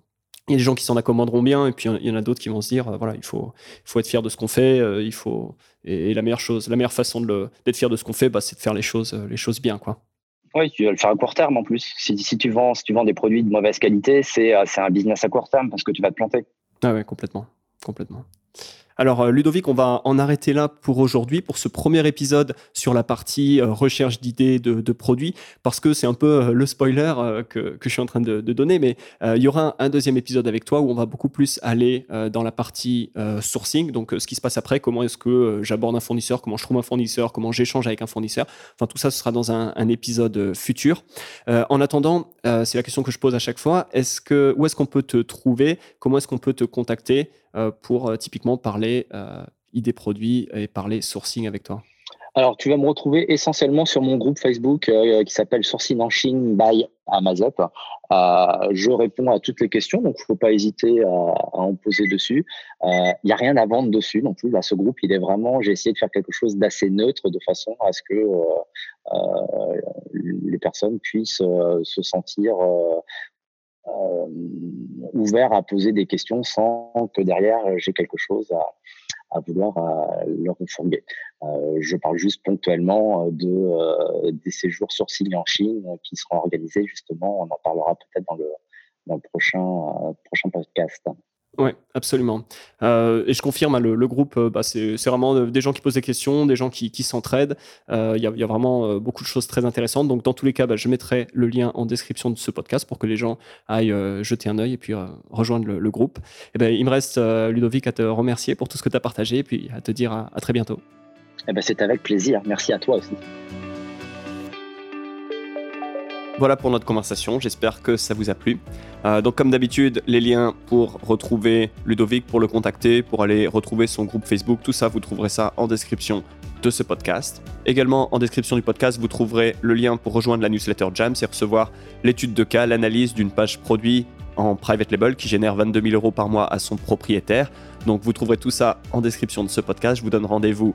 il y a des gens qui s'en accommoderont bien, et puis il y en a d'autres qui vont se dire, euh, voilà, il faut, faut être fier de ce qu'on fait, euh, il faut, et, la meilleure chose, la meilleure façon d'être fier de ce qu'on fait, bah, c'est de faire les choses, les choses bien, quoi. Oui, tu vas le faire à court terme en plus. Si, si, tu vends, si tu vends des produits de mauvaise qualité, c'est un business à court terme parce que tu vas te planter. Ah ouais, complètement, complètement. Alors euh, Ludovic, on va en arrêter là pour aujourd'hui, pour ce premier épisode sur la partie euh, recherche d'idées de, produits, parce que c'est un peu euh, le spoiler que, je suis en train de, donner, mais il y aura un, deuxième épisode avec toi où on va beaucoup plus aller dans la partie sourcing, donc ce qui se passe après, comment est-ce que j'aborde un fournisseur, comment je trouve un fournisseur, comment j'échange avec un fournisseur, enfin tout ça ce sera dans un, épisode futur. en attendant, c'est la question que je pose à chaque fois, est-ce que, où est-ce qu'on peut te trouver, comment est-ce qu'on peut te contacter? Pour euh, typiquement parler euh, idées produits et parler sourcing avec toi? Alors, tu vas me retrouver essentiellement sur mon groupe Facebook qui s'appelle Sourcing en Chine by Amazon. je réponds à toutes les questions, donc il ne faut pas hésiter à, en poser dessus. Il n'y a rien à vendre dessus non plus. Là, ce groupe, il est vraiment. J'ai essayé de faire quelque chose d'assez neutre de façon à ce que les personnes puissent se sentir euh, ouvert à poser des questions sans que derrière j'ai quelque chose à, à vouloir leur refourguer. Euh, je parle juste ponctuellement de euh, des séjours sur signe en Chine qui seront organisés justement. On en parlera peut-être dans le, dans le prochain, prochain podcast. Oui, absolument. Euh, et je confirme, hein, le, groupe, euh, bah, c'est vraiment euh, des gens qui posent des questions, des gens qui, s'entraident. Il y, a vraiment beaucoup de choses très intéressantes. Donc, dans tous les cas, bah, je mettrai le lien en description de ce podcast pour que les gens aillent jeter un œil et puis rejoindre le, groupe. Et ben, il me reste, Ludovic, à te remercier pour tout ce que tu as partagé et puis à te dire à, très bientôt. Eh ben, c'est avec plaisir. Merci à toi aussi. Voilà pour notre conversation, j'espère que ça vous a plu. Euh, donc comme d'habitude, les liens pour retrouver Ludovic, pour le contacter, pour aller retrouver son groupe Facebook, tout ça, vous trouverez ça en description de ce podcast. Également en description du podcast, vous trouverez le lien pour rejoindre la newsletter Jams et recevoir l'étude de cas, l'analyse d'une page produit en private label qui génère 22 000 euros par mois à son propriétaire. Donc vous trouverez tout ça en description de ce podcast. Je vous donne rendez-vous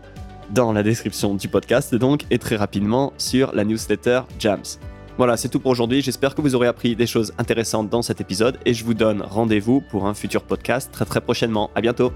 dans la description du podcast donc et très rapidement sur la newsletter Jams. Voilà, c'est tout pour aujourd'hui. J'espère que vous aurez appris des choses intéressantes dans cet épisode et je vous donne rendez-vous pour un futur podcast très très prochainement. À bientôt.